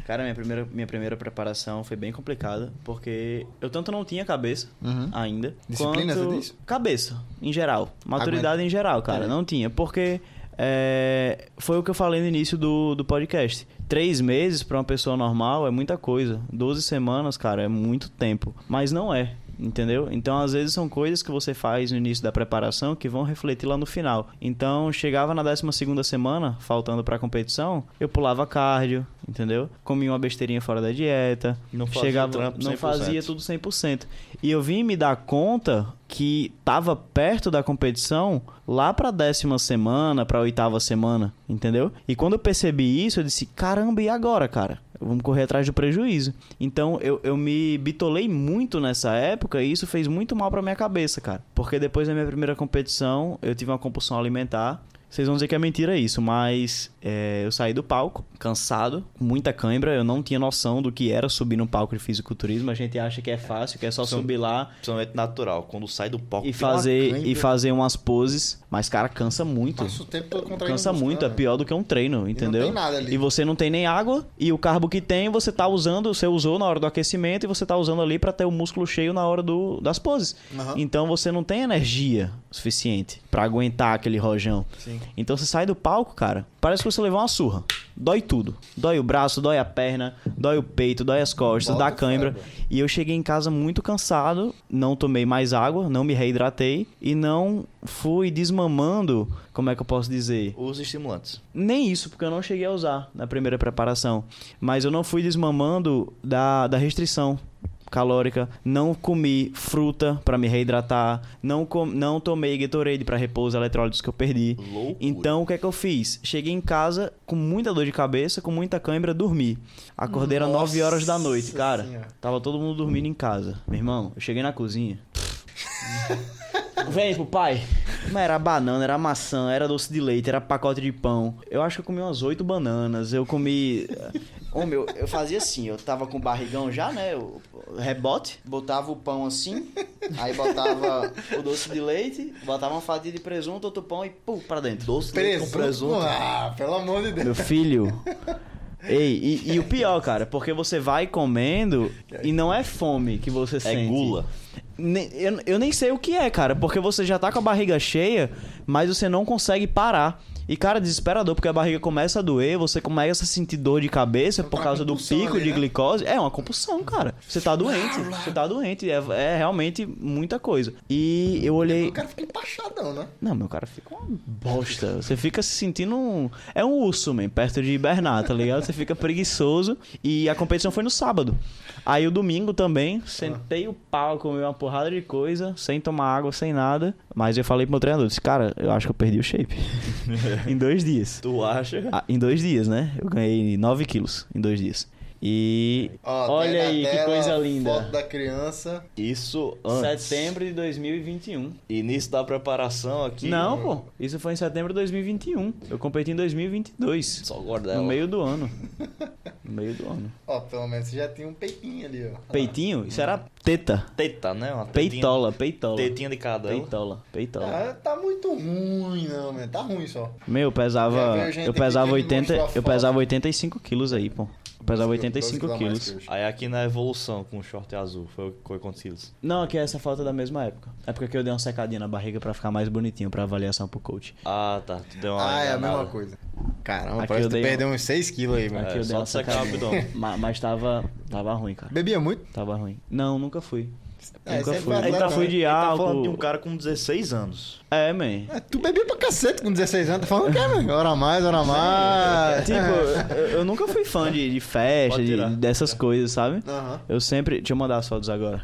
Cara, minha primeira, minha primeira preparação foi bem complicada, porque eu tanto não tinha cabeça Uhum. ainda. Disciplina, quanto... você disse? Cabeça, em geral. Maturidade em geral, cara. É. Não tinha. Porque é, foi o que eu falei no início do, do podcast. Três meses pra uma pessoa normal é muita coisa. Doze semanas, cara, é muito tempo. Mas não é. Entendeu? Então, às vezes, são coisas que você faz no início da preparação que vão refletir lá no final. Então, chegava na 12 semana, faltando pra competição, eu pulava cardio, entendeu? Comia uma besteirinha fora da dieta. Não fazia chegava, trampo não 100%. fazia tudo 100%. E eu vim me dar conta que tava perto da competição lá pra décima semana, pra oitava semana, entendeu? E quando eu percebi isso, eu disse: caramba, e agora, cara? Vamos correr atrás do prejuízo. Então eu, eu me bitolei muito nessa época e isso fez muito mal pra minha cabeça, cara. Porque depois da minha primeira competição, eu tive uma compulsão alimentar. Vocês vão dizer que é mentira isso, mas é, eu saí do palco, cansado, com muita cãibra. Eu não tinha noção do que era subir no palco de fisiculturismo. A gente acha que é fácil, que é só subir lá Principalmente natural. Quando sai do palco. e fazer, e fazer umas poses. Mas, cara, cansa muito. Passa o tempo todo Cansa muito, é né? pior do que um treino, entendeu? tem nada ali. E você não tem nem água, e o carbo que tem, você tá usando, você usou na hora do aquecimento, e você tá usando ali pra ter o músculo cheio na hora do, das poses. Aham. Então você não tem energia suficiente pra aguentar aquele rojão. Sim. Então você sai do palco, cara, parece que você levou uma surra. Dói tudo. Dói o braço, dói a perna, dói o peito, dói as costas, Bota dá cãibra. E eu cheguei em casa muito cansado, não tomei mais água, não me reidratei e não fui desmamando, como é que eu posso dizer? Os estimulantes. Nem isso, porque eu não cheguei a usar na primeira preparação. Mas eu não fui desmamando da, da restrição calórica, não comi fruta pra me reidratar, não, com, não tomei Gatorade pra repor os eletrólitos que eu perdi. Loucura. Então, o que é que eu fiz? Cheguei em casa com muita dor de cabeça, com muita cãibra, dormi. Acordei às 9 horas da noite, cara. Senhora. Tava todo mundo dormindo em casa. Meu irmão, eu cheguei na cozinha. Vem pro pai. Mas era banana, era maçã, era doce de leite, era pacote de pão. Eu acho que eu comi umas oito bananas. Eu comi. Ô meu, eu fazia assim, eu tava com o barrigão já, né? O rebote, botava o pão assim, aí botava o doce de leite, botava uma fatia de presunto, outro pão e pum, pra dentro. Doce de leite com presunto. Ah, pelo amor de Deus. Meu filho. Ei, e, e, o pior, cara, porque você vai comendo e não é fome que você sente. É gula. Eu, eu nem sei o que é, cara, porque você já tá com a barriga cheia, mas você não consegue parar. E, cara, desesperador, porque a barriga começa a doer, você começa a sentir dor de cabeça Então por tá causa do pico ali, de né? glicose. É uma compulsão, cara. Você tá doente. Você tá doente. É, é realmente muita coisa. E eu olhei. O cara fica empachadão, né? Não, meu cara fica uma bosta. Você fica se sentindo um. É um urso, man, perto de hibernar, tá ligado? Você fica preguiçoso. E a competição foi no sábado. Aí o domingo também, sentei o pau, comi uma porrada de coisa, sem tomar água, sem nada. Mas eu falei pro meu treinador, disse, cara, eu acho que eu perdi o shape. em dois dias. Tu acha? Ah, em dois dias, né? Eu ganhei 9 quilos em dois dias. E Ó, olha aí, que coisa linda. Foto da criança. Isso antes. Setembro de 2021. Início da preparação aqui. Não, pô. Isso foi em setembro de 2021. Eu competi em 2022. Só guardar No meio do ano. No meio do ano. Ó, pelo menos você já tinha um peitinho ali, ó. Peitinho? Isso era teta. Teta, né? Uma tetinha- Peitola, peitola. Tetinha de cada. Peitola, peitola. Ah, tá muito ruim, não, mano. Tá ruim só. Meu, pesava. Eu pesava aqui que 80. mostrou a Eu pesava 85 quilos aí, pô. Pesava 12 85 quilos que. Aí aqui na evolução com o short azul. Foi, foi quantos quilos? Não, aqui é essa foto da mesma época. É porque aqui eu dei uma secadinha na barriga pra ficar mais bonitinho pra avaliação pro coach. Ah, tá. Tu deu uma Ah, é a mesma coisa. Caramba, Aqui parece eu que tu dei perdeu uns 6 quilos aí, mano. Aqui É, eu dei só uma o secadinha. abdômen. Ma- Mas tava. Tava ruim, cara. Bebia muito? Tava ruim. Não, nunca fui. É, nunca fui. vai Ele atleta, tá, fui né? de ele tá falando álcool. de um cara com 16 anos. É, man. É, tu bebia pra cacete com 16 anos. Tá falando o quê, mano? Hora mais, hora mais. Tipo, eu, eu nunca fui fã de, de festa, de, dessas coisas, sabe? Aham. Eu sempre. Deixa eu mandar as fotos agora.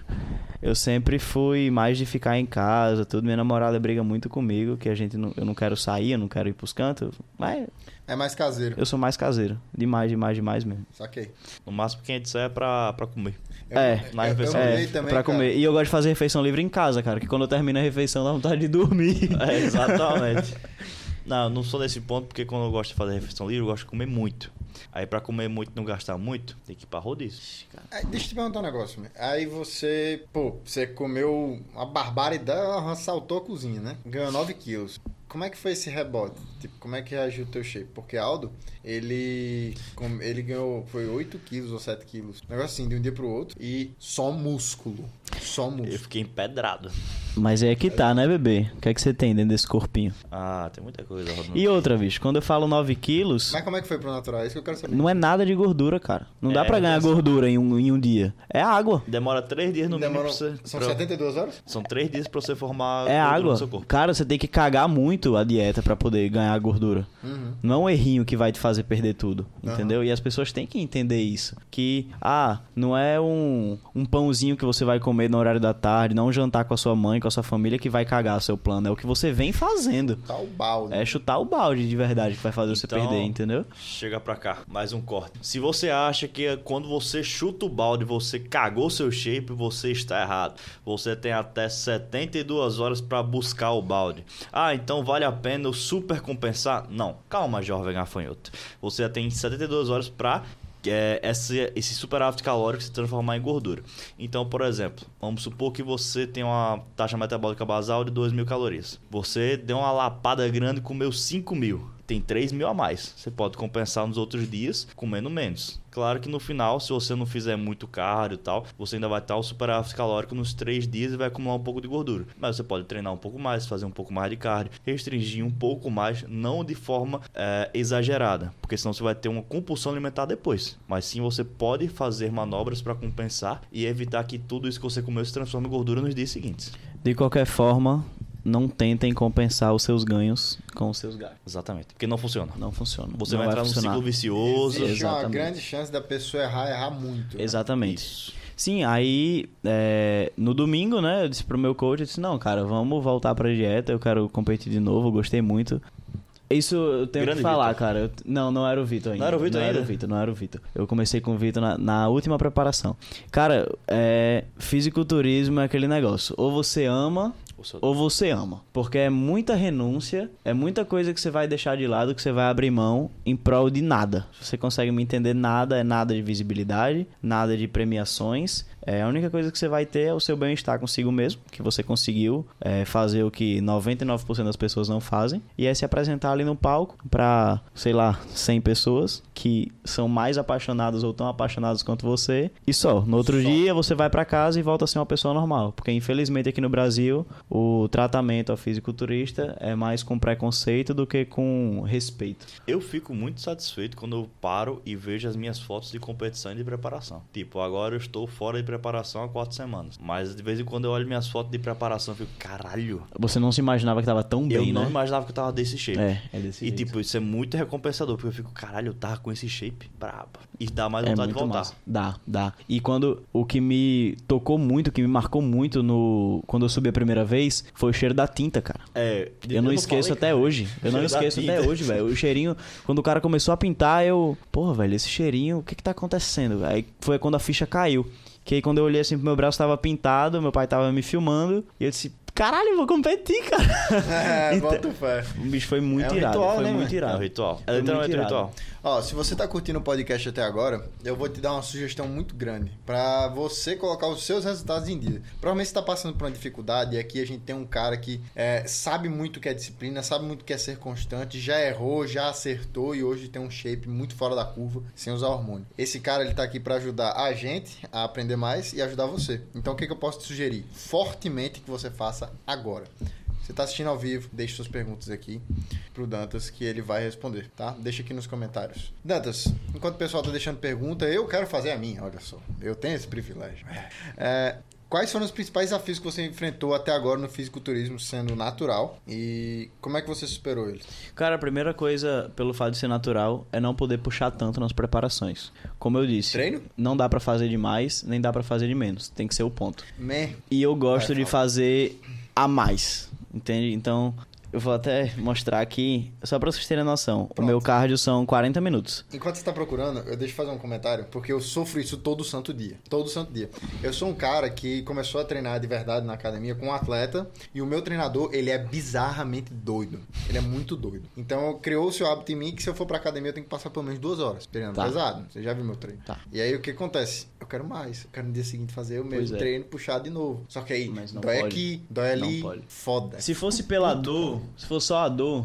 Eu sempre fui mais de ficar em casa, tudo. Minha namorada briga muito comigo, que a gente não, eu não quero sair, eu não quero ir pros cantos. Mas É mais caseiro. eu sou mais caseiro. Demais, demais, demais mesmo. Saquei. No máximo que a gente sai é pra, pra comer. Eu- É, na eu- refeição. É, também, pra cara. comer. E eu gosto de fazer refeição livre em casa, cara. Que quando eu termino a refeição dá vontade de dormir. É, exatamente. não, não sou nesse ponto porque quando eu gosto de fazer refeição livre, eu gosto de comer muito. Aí pra comer muito e não gastar muito, tem que ir pra rodízio. Aí, deixa eu te perguntar um negócio, meu. Aí você, pô, você comeu uma barbaridade, saltou a cozinha, né? Ganhou 9 quilos. Como é que foi esse rebote? Tipo, como é que reagiu o teu shape? Porque Aldo, ele, ele ganhou, foi 8 quilos ou 7 quilos. Um negócio assim, de um dia pro outro. E só músculo. Só Eu fiquei empedrado. Mas é que tá, né, bebê? O que é que você tem dentro desse corpinho? Ah, tem muita coisa rodando. E outra, bicho, quando eu falo 9 quilos, Mas como é que foi pro natural? É isso que eu quero saber. não é nada de gordura, cara. Não dá É, pra ganhar gordura em um, em um dia. É água. Demora três dias no mínimo Demorou- pra você. São pra- 72 horas? São três dias pra você formar É água. no seu corpo. Cara, você tem que cagar muito a dieta pra poder ganhar gordura. Uhum. Não é um errinho que vai te fazer perder tudo, Aham. entendeu? E as pessoas têm que entender isso. Que, ah, não é um, um pãozinho que você vai comer no horário da tarde, não jantar com a sua mãe, com a sua família que vai cagar seu plano. É o que você vem fazendo. Tá o balde. É chutar o balde de verdade que vai fazer você Então- perder, entendeu? Chega pra cá, mais um corte. Se você acha que quando você chuta o balde, você cagou seu shape, você está errado. Você tem até 72 horas pra buscar o balde. Ah, então vale a pena eu super compensar? Não, calma, jovem gafanhoto. Você tem 72 horas pra é, esse, esse superávit calórico se transformar em gordura. Então, por exemplo, vamos supor que você tem uma taxa metabólica basal de 2 mil calorias. Você deu uma lapada grande e comeu 5 mil. Tem 3 mil a mais. Você pode compensar nos outros dias comendo menos. Claro que no final, se você não fizer muito cardio e tal, você ainda vai estar o superávit calórico nos 3 dias e vai acumular um pouco de gordura. Mas você pode treinar um pouco mais, fazer um pouco mais de cardio, restringir um pouco mais, não de forma é, exagerada, porque senão você vai ter uma compulsão alimentar depois. Mas sim você pode fazer manobras para compensar e evitar que tudo isso que você comeu se transforme em gordura nos dias seguintes. De qualquer forma, não tentem compensar os seus ganhos com os seus gastos. Exatamente. Porque não funciona. Não funciona. Você não vai entrar num funcionar. ciclo vicioso. Existe uma Exatamente. grande chance da pessoa errar, errar muito. né? Exatamente. Isso. Sim, aí é, no domingo, né, eu disse pro meu coach, eu disse, não, cara, vamos voltar pra dieta, eu quero competir de novo, eu gostei muito. Isso eu tenho Grande que falar, Vitor. cara. Eu- não, não era o Vitor ainda. Não era o Vitor Não era ainda? o Vitor, não era o Vitor. Eu comecei com o Vitor na, na última preparação. Cara, é, fisiculturismo é aquele negócio. Ou você ama ou você ama. Porque é muita renúncia, é muita coisa que você vai deixar de lado, que você vai abrir mão em prol de nada. Se você consegue me entender, nada é nada de visibilidade, nada de premiações. É, a única coisa que você vai ter é o seu bem-estar consigo mesmo, que você conseguiu é, fazer o que 99% das pessoas não fazem, e é se apresentar ali no palco pra, sei lá, 100 pessoas que são mais apaixonadas ou tão apaixonadas quanto você, e só. No outro dia você vai pra casa e volta a ser uma pessoa normal, porque infelizmente aqui no Brasil o tratamento ao fisiculturista é mais com preconceito do que com respeito. Eu fico muito satisfeito quando eu paro e vejo as minhas fotos de competição e de preparação. Tipo, agora eu estou fora de preparação há quatro semanas. Mas de vez em quando eu olho minhas fotos de preparação e fico, caralho. Você não se imaginava que tava tão bem, eu não né? imaginava que eu tava desse shape. É, é desse E jeito. tipo, isso é muito recompensador, porque eu fico, caralho, eu tava com esse shape brabo. E dá mais É vontade de muito voltar. massa. Dá, dá. E quando o que me tocou muito, o que me marcou muito no quando eu subi a primeira vez, foi o cheiro da tinta, cara. É, Eu não esqueço falei, até cara. hoje. Eu não esqueço até hoje, velho. O cheirinho, quando o cara começou a pintar, eu, porra, velho, esse cheirinho, o que que tá acontecendo? Aí foi quando a ficha caiu. Que aí quando eu olhei assim pro meu braço tava pintado, meu pai tava me filmando, e eu disse, caralho, eu vou competir, cara. É, Então- bota fé. O bicho foi muito É um irado, ritual, foi né, muito mano? É irado. o ritual. É literalmente irado. ritual. Ó, se você tá curtindo o podcast até agora, eu vou te dar uma sugestão muito grande pra você colocar os seus resultados em dia. Provavelmente você tá passando por uma dificuldade e aqui a gente tem um cara que é, sabe muito o que é disciplina, sabe muito o que é ser constante, já errou, já acertou e hoje tem um shape muito fora da curva, sem usar hormônio. Esse cara ele tá aqui pra ajudar a gente a aprender mais e ajudar você. Então o que, que eu posso te sugerir? Fortemente que você faça agora. Você tá assistindo ao vivo, deixe suas perguntas aqui pro Dantas que ele vai responder, tá? Deixa aqui nos comentários. Dantas, enquanto o pessoal tá deixando pergunta, eu quero fazer a minha, olha só. Eu tenho esse privilégio. É, quais foram os principais desafios que você enfrentou até agora no fisiculturismo sendo natural e como é que você superou eles? Cara, a primeira coisa, pelo fato de ser natural, é não poder puxar tanto nas preparações. Como eu disse, Treino? não dá pra fazer de mais, nem dá pra fazer de menos. Tem que ser o ponto. Meh. E eu gosto Vai, de fazer a mais, entende? Então, eu vou até mostrar aqui, só pra vocês terem noção. O Pronto. meu cardio são 40 minutos. Enquanto você tá procurando, eu deixo fazer um comentário, porque eu sofro isso todo santo dia. Todo santo dia. Eu sou um cara que começou a treinar de verdade na academia com um atleta, e o meu treinador, ele é bizarramente doido. Ele é muito doido. Então, criou-se o hábito em mim que se eu for pra academia, eu tenho que passar pelo menos duas horas treinando Tá. pesado. Você já viu meu treino. Tá. E aí, o que acontece? Eu quero mais. Eu quero no dia seguinte fazer o mesmo é. treino, puxar de novo. Só que aí, Mas não dói pode. aqui, dói Não ali. pode. Foda. Se fosse pela dor, se fosse só a dor,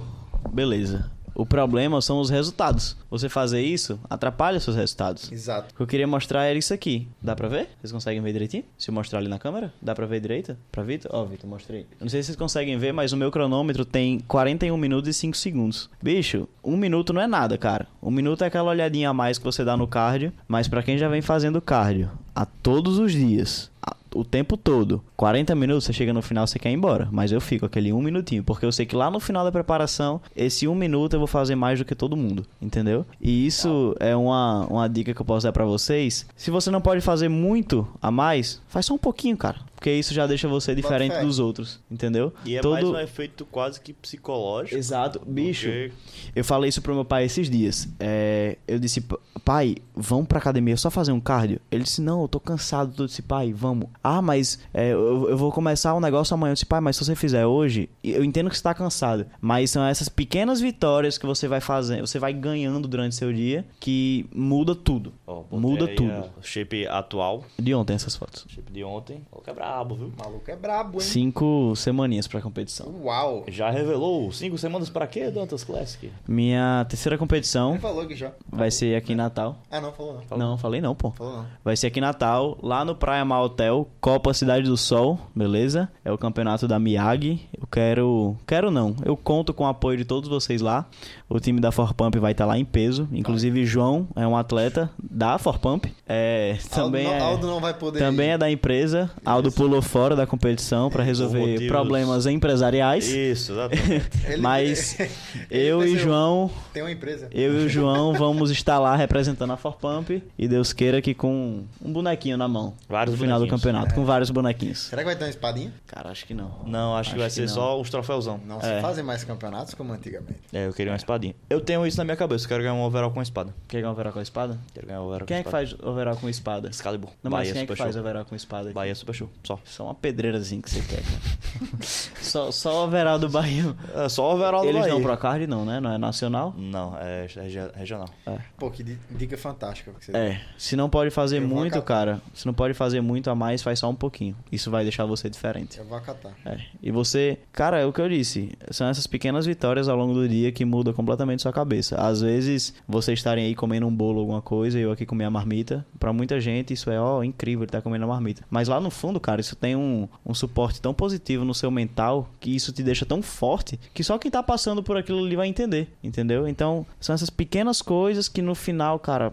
beleza. O problema são os resultados. Você fazer isso atrapalha seus resultados. Exato. O que eu queria mostrar era isso aqui. Dá pra ver? Vocês conseguem ver direitinho? Se eu mostrar ali na câmera? Dá pra ver direita? Pra Vitor? Ó, Vitor, mostrei. Eu não sei se vocês conseguem ver, mas o meu cronômetro tem 41 minutos e 5 segundos. Bicho, um minuto não é nada, cara. Um minuto é aquela olhadinha a mais que você dá no cardio, mas pra quem já vem fazendo cardio a todos os dias, a- o tempo todo, 40 minutos, você chega no final, você quer ir embora. Mas eu fico aquele um minutinho, porque eu sei que lá no final da preparação, esse um minuto eu vou fazer mais do que todo mundo, entendeu? E isso é uma, uma dica que eu posso dar pra vocês. Se você não pode fazer muito a mais, faz só um pouquinho, cara. Porque isso já deixa você diferente dos outros, entendeu? E é Todo... mais um efeito quase que psicológico. Exato. Bicho, porque- eu falei isso pro meu pai esses dias. É, eu disse, "P- pai, vamos pra academia só fazer um cardio? Ele disse, não, eu tô cansado. Eu disse, pai, vamos. Ah, mas é, eu, eu vou começar um negócio amanhã. Eu disse, pai, mas se você fizer hoje, eu entendo que você tá cansado. Mas são essas pequenas vitórias que você vai fazendo, você vai ganhando durante seu dia, que muda tudo. Botei muda tudo. shape atual, De ontem essas fotos. shape de ontem. O que é brabo, viu? O maluco é brabo, hein? Cinco semaninhas pra competição. Uau. Já revelou cinco semanas pra quê, Dantas Classic? Minha terceira competição Ele falou aqui já. vai ser aqui em Natal. Ah, não, falou não. Não, falei não, pô. Falou não. Vai ser aqui em Natal, lá no Praia Mar Hotel, Copa Cidade do Sol, beleza? É o campeonato da Miyagi. Eu quero. Quero não. Eu conto com o apoio de todos vocês lá. O time da Forpump vai estar lá em peso. Inclusive, João é um atleta da Forpump. É, também Aldo, é. não, Aldo não vai poder. Também ir. é da empresa. Aldo pulou fora da competição para resolver motivos- problemas empresariais. Isso, exatamente. Mas ele eu e João Tem uma empresa. eu e o João vamos estar lá representando a Forpump e Deus queira que com um bonequinho na mão Vários no final do campeonato, com vários bonequinhos. Será que vai ter uma espadinha? Cara, acho que não. Não, acho, que vai ser não. só os troféuzão. Não É. se fazem mais campeonatos como antigamente. É, eu queria uma espadinha. Eu tenho isso na minha cabeça, eu quero ganhar um overall com espada. Quer ganhar overall com a espada? Quero ganhar um overall Quem é com que espada. faz overall com espada? Excalibur. Não, mas Bahia quem é que faz Show. overall com espada? Bahia Super Show. Só. Só uma pedreirazinha que você quer, cara. só, só o overall do Bahia. É só o overall do Eles Bahia. dão pro card não, né? Não é nacional? Não, é regi- regional. Pô, que di- dica fantástica que você deu. É. Se não pode fazer Eu muito, cara, se não pode fazer muito a mais, faz só um pouquinho. Isso vai deixar você diferente. Eu vou acatar. É. E você, cara, é o que eu disse, são essas pequenas vitórias ao longo do dia que mudam completamente sua cabeça. Às vezes, vocês estarem aí comendo um bolo, alguma coisa, eu aqui comer a marmita, pra muita gente isso é, ó, incrível, ele tá comendo a marmita. Mas lá no fundo, cara, isso tem um, um suporte tão positivo no seu mental, que isso te deixa tão forte, que só quem tá passando por aquilo ali vai entender, entendeu? Então, são essas pequenas coisas que no final, cara,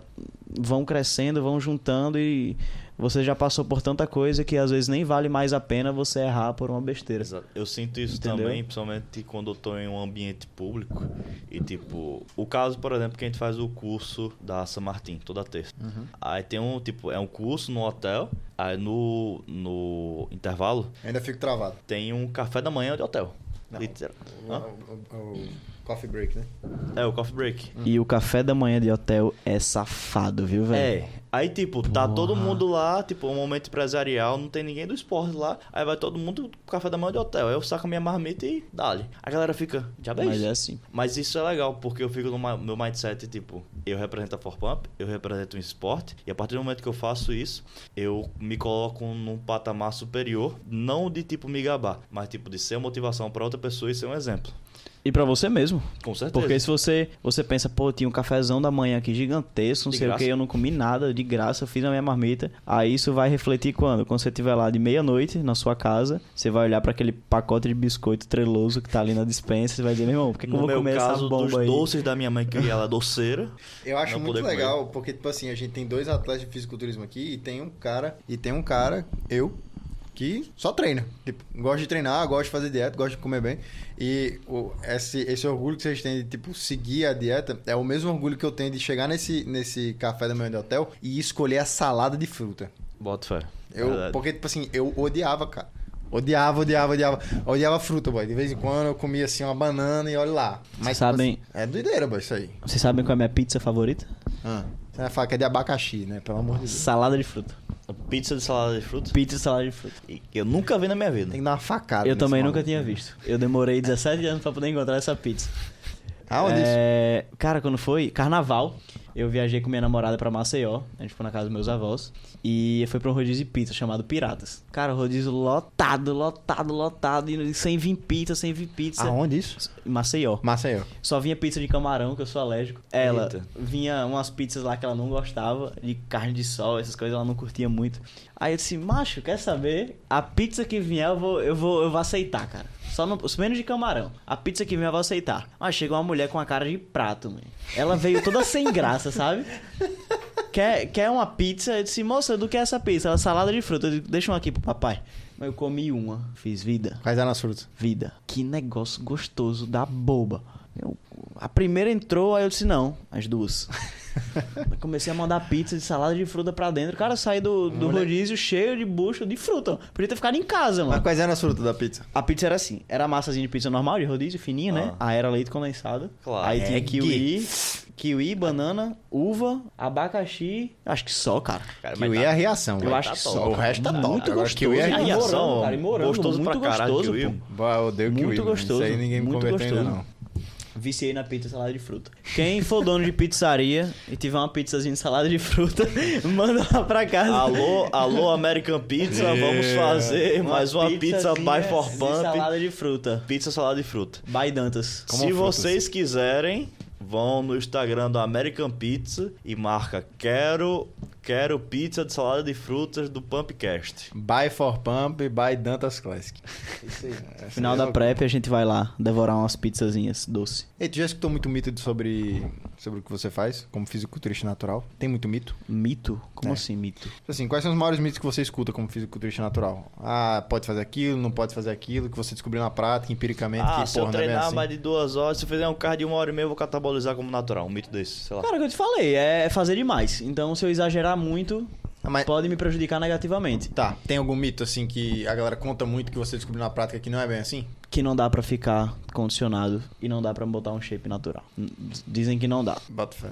vão crescendo, vão juntando e você já passou por tanta coisa que às vezes nem vale mais a pena você errar por uma besteira. Exato. Eu sinto isso Entendeu? também, principalmente quando eu tô em um ambiente público. E tipo, o caso, por exemplo, que a gente faz o curso da São Martin, toda terça. Aí tem um, tipo, é um curso no hotel. Aí no, no intervalo Ainda fico travado. tem um café da manhã de hotel. Não. Literal. O, o- o coffee break, né? É, o coffee break. E o café da manhã de hotel é safado, viu, velho? É. Aí, tipo, tá todo mundo lá, tipo, um momento empresarial, não tem ninguém do esporte lá. Aí vai todo mundo pro café da manhã de hotel. Aí eu saco a minha marmita e dá-lhe. A galera fica, já Mas isso. é assim. Mas isso é legal, porque eu fico no meu mindset, tipo, eu represento a Forpump, eu represento um esporte, e a partir do momento que eu faço isso, eu me coloco num patamar superior, não de tipo me gabar, mas tipo de ser motivação pra outra pessoa e ser um exemplo. E pra você mesmo. Com certeza. Porque se você, você pensa, pô, tinha um cafezão da manhã aqui gigantesco, não De sei o graça. que, eu não comi nada, de graça, eu fiz a minha marmita. Aí isso vai refletir quando? Quando você estiver lá de meia-noite na sua casa, você vai olhar pra aquele pacote de biscoito treloso que tá ali na dispensa, você vai dizer, meu irmão, por que, que eu no vou meu comer caso, essa dos bomba aí? doces da minha mãe, que ela é doceira. Eu acho muito poder comer. legal, porque, tipo assim, a gente tem dois atletas de fisiculturismo aqui e tem um cara, e tem um cara, eu, que só treina. Tipo, gosta de treinar, gosta de fazer dieta, gosta de comer bem. E o, esse, esse orgulho que vocês têm de, tipo, seguir a dieta é o mesmo orgulho que eu tenho de chegar nesse, nesse café da manhã de hotel e escolher a salada de fruta. Bota fé. Eu, Verdade. porque, tipo assim, eu odiava, cara. Odiava, odiava, odiava. Odiava fruta, boy. De vez em quando eu comia assim uma banana e olha lá. Mas sabem- tipo assim, é doideira, boy, isso aí. Vocês sabem qual é a minha pizza favorita? Ah. Você vai falar que é de abacaxi, né? Pelo amor de Deus. Salada de fruta. Pizza de salada de fruta. Pizza e salada de fruta. Eu nunca vi na minha vida. Tem que dar uma facada. Eu também maluco. nunca tinha visto. Eu demorei 17 anos pra poder encontrar essa pizza. Aonde isso? é... Cara, quando foi? Carnaval. Eu viajei com minha namorada pra Maceió. A gente foi na casa dos meus avós. E foi pra um rodízio de pizza chamado Piratas. Cara, rodízio lotado, lotado, lotado. E sem vir pizza, sem vir pizza. Aonde isso? Em Maceió. Maceió. Só vinha pizza de camarão, que eu sou alérgico. Ela Eita. vinha umas pizzas lá que ela não gostava, de carne de sol, essas coisas ela não curtia muito. Aí eu disse, macho, quer saber? A pizza que vier eu vou, eu vou, eu vou aceitar, cara. Só não, menos de camarão. A pizza que vier eu vou aceitar. Mas chegou uma mulher com uma cara de prato, mano. Ela veio toda sem graça, sabe? Quer, quer uma pizza? Eu disse, moça, do que é essa pizza? Ela salada de fruta. Eu disse, Deixa uma aqui pro papai. Mas eu comi uma. Fiz vida. Quais eram as frutas? Vida. Que negócio gostoso da boba. Eu- a primeira entrou, aí eu disse não, as duas. Eu comecei a mandar pizza de salada de fruta pra dentro. Cara, saí do, do rodízio cheio de bucho de fruta. Podia ter ficado em casa, Mas mano. quais eram as frutas da pizza? A pizza era assim, era a massazinha de pizza normal, de rodízio, fininha, né? Ah. Aí era leite condensado. Claro. Aí tinha É, kiwi, kiwi, banana, uva, abacaxi. Acho que só, cara. Cara, mas Kiwi tá- é a reação. Eu vai. acho que top. só. O resto tá top. Muito Agora, gostoso. kiwi é E reação. morango, cara, e morango, Gostoso muito pra caralho, gostoso, kiwi. pô. Bah, eu odeio kiwi. Muito mano. gostoso. Isso aí ninguém me muito converteu ainda, não. Viciei na pizza salada de fruta. Quem for dono de pizzaria e tiver uma pizzazinha de salada de fruta, manda lá pra casa. Alô, alô, American Pizza, vamos fazer mais uma pizza pizzazinha by for de Pump. salada de fruta. Pizza salada de fruta. By Dantas. Como Se frutas. vocês quiserem, vão no Instagram do American Pizza e marca quero quero pizza de salada de frutas do Pumpcast. Buy for Pump, buy Dantas Classic. Isso aí. Final da é prep a gente vai lá devorar umas pizzazinhas doce. Ei, tu já escutou muito mito sobre, sobre o que você faz como fisiculturista natural? Tem muito mito? Mito? Como É. assim mito? Assim, quais são os maiores mitos que você escuta como fisiculturista natural? Ah, pode fazer aquilo, não pode fazer aquilo, que você descobriu na prática, empiricamente, Ah, que se eu porra, não é treinar assim. mais de duas horas, se eu fizer um cardio de uma hora e meia, eu vou catabolizar como natural. Um mito desse, sei lá. Cara, o que eu te falei, é fazer demais. Então, se eu exagerar muito, Ah, mas- pode me prejudicar negativamente. Tá, tem algum mito assim que a galera conta muito que você descobriu na prática que não é bem assim? Que não dá pra ficar condicionado e não dá pra botar um shape natural. Dizem que não dá. Bota fé.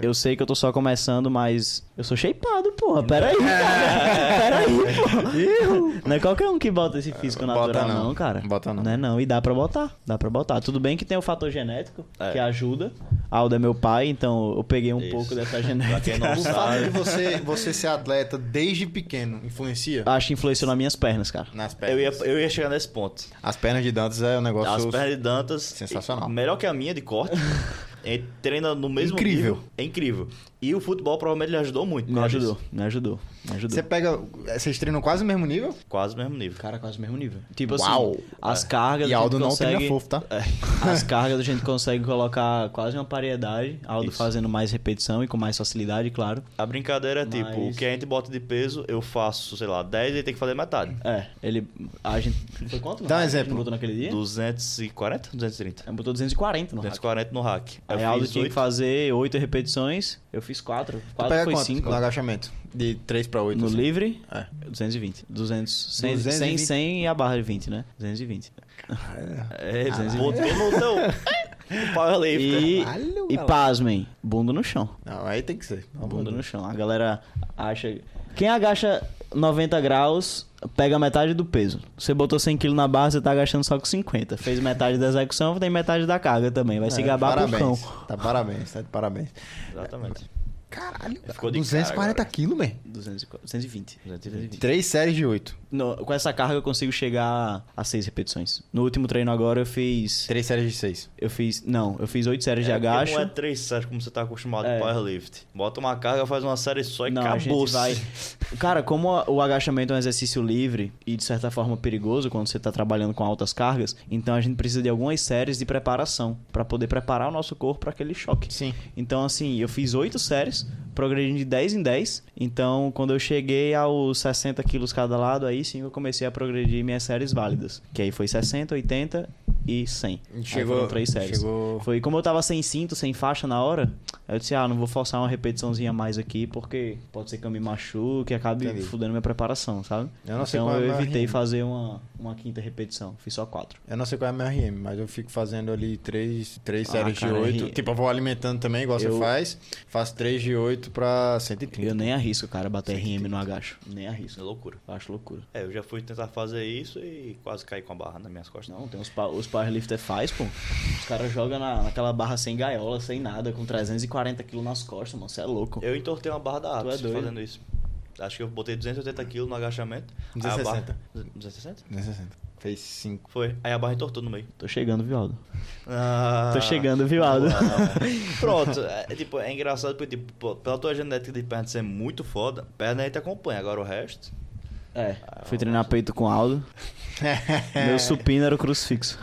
Eu sei que eu tô só começando, mas eu sou shapeado, pô. porra. Peraí, cara. Peraí, porra. Não é qualquer um que bota esse físico natural, não. não. cara. Bota não. Não é não. E dá pra botar. Dá pra botar. Tudo bem que tem o fator genético, É. que ajuda. Aldo é meu pai, então eu peguei um Isso. pouco dessa Pra genética. quem não O fato de você, você ser atleta desde pequeno influencia Acho que influenciou nas minhas pernas, cara. nas Eu pernas. ia, eu ia chegar nesse ponto. As pernas de Dantas é um negócio As pernas de Dantas. Sensacional. Melhor que a minha de corte. Treina no mesmo Incrível. nível. É incrível. E o futebol provavelmente lhe ajudou muito. Me ajudou, disso. me ajudou, me ajudou. Você pega. Vocês treinam quase o mesmo nível? Quase o mesmo nível. Cara, quase o mesmo nível. Tipo Uau. assim, as É. cargas E Aldo não consegue... treina fofo, tá? É, as cargas a gente consegue colocar quase uma paridade. Aldo Isso. fazendo mais repetição e com mais facilidade, claro. A brincadeira é tipo, Mas- o que a gente bota de peso, eu faço, sei lá, 10 e ele tem que fazer metade. É, ele. A gente. Foi quanto? Dá um exemplo. botou naquele dia? 240? 230. A gente botou 240 no hack. 240 no hack. Aí Eu Aldo fiz tinha que fazer 8 repetições. Eu fiz 4. Tu 4 pega foi quanto 5. no agachamento? De 3 pra 8. No assim. livre, É. 220. 200, 100, 220. 100, 100 e a barra de 20, né? 220. É, Caralho. botou no teu... no powerlifter. E, Caralho, e pasmem, bunda no chão. Não, aí tem que ser. Bunda no chão. A galera acha. Quem agacha 90 graus, pega metade do peso. Você botou 100 kg na barra, você tá agachando só com 50. Fez metade da execução, tem metade da carga também. Vai se É, gabar pro parabéns. cão. Tá parabéns, tá de parabéns. Exatamente. Caralho, Ficou de 240 cara quilos, velho. 240, 220. 220. Três séries de 8. No- com essa carga eu consigo chegar a 6 repetições. No último treino agora eu fiz. Três séries de 6. Eu fiz. Não, eu fiz 8 séries de É, porque agacho. Não é três séries como você tá acostumado É. com powerlift. Bota uma carga, faz uma série só e Não, a acabou. gente vai. Cara, como o agachamento é um exercício livre e de certa forma perigoso quando você tá trabalhando com altas cargas, então a gente precisa de algumas séries de preparação pra poder preparar o nosso corpo para aquele choque. Sim. Então, assim, eu fiz oito séries, progredindo de 10 em 10. Então, quando eu cheguei aos 60 quilos cada lado, aí sim eu comecei a progredir minhas séries válidas. Que aí foi 60, 80 e 100. Aí Chegou- foram três séries. chegou- Foi como eu tava sem cinto, sem faixa na hora, aí eu disse, ah, não vou forçar uma repetiçãozinha a mais aqui, porque pode ser que eu me machuque e acabe Entendi. fudendo minha preparação, sabe? Eu não sei então qual é eu evitei fazer uma, uma quinta repetição. Fiz só quatro. Eu não sei qual é a minha RM, mas eu fico fazendo ali três, três Ah, séries cara, de 8. R- Tipo, eu vou alimentando também, igual Eu- você faz. Faço três de 8 pra 130. Eu nem arrisco, cara, bater RM no agacho. Nem arrisco. É loucura. Eu acho loucura. É, eu já fui tentar fazer isso e quase caí com a barra nas minhas costas. Não, tem uns, pa- os powerlifter faz, pô. Os caras jogam na, naquela barra sem gaiola, sem nada, com 340 kg nas costas, mano. Você é louco. Eu entortei uma barra da Tu é fazendo isso. Acho que eu botei 280 kg no agachamento. Aí a 260. barra- 260? 260. Fez 5. Foi. Aí a barra entortou no meio. Tô chegando, viu, Aldo? Ah, Tô chegando, viu, Aldo? Pronto, é, tipo, é engraçado porque, tipo, pela tua genética de perna ser muito foda, perna aí te acompanha. Agora o resto. É, fui treinar peito com Aldo. Meu supino era o crucifixo.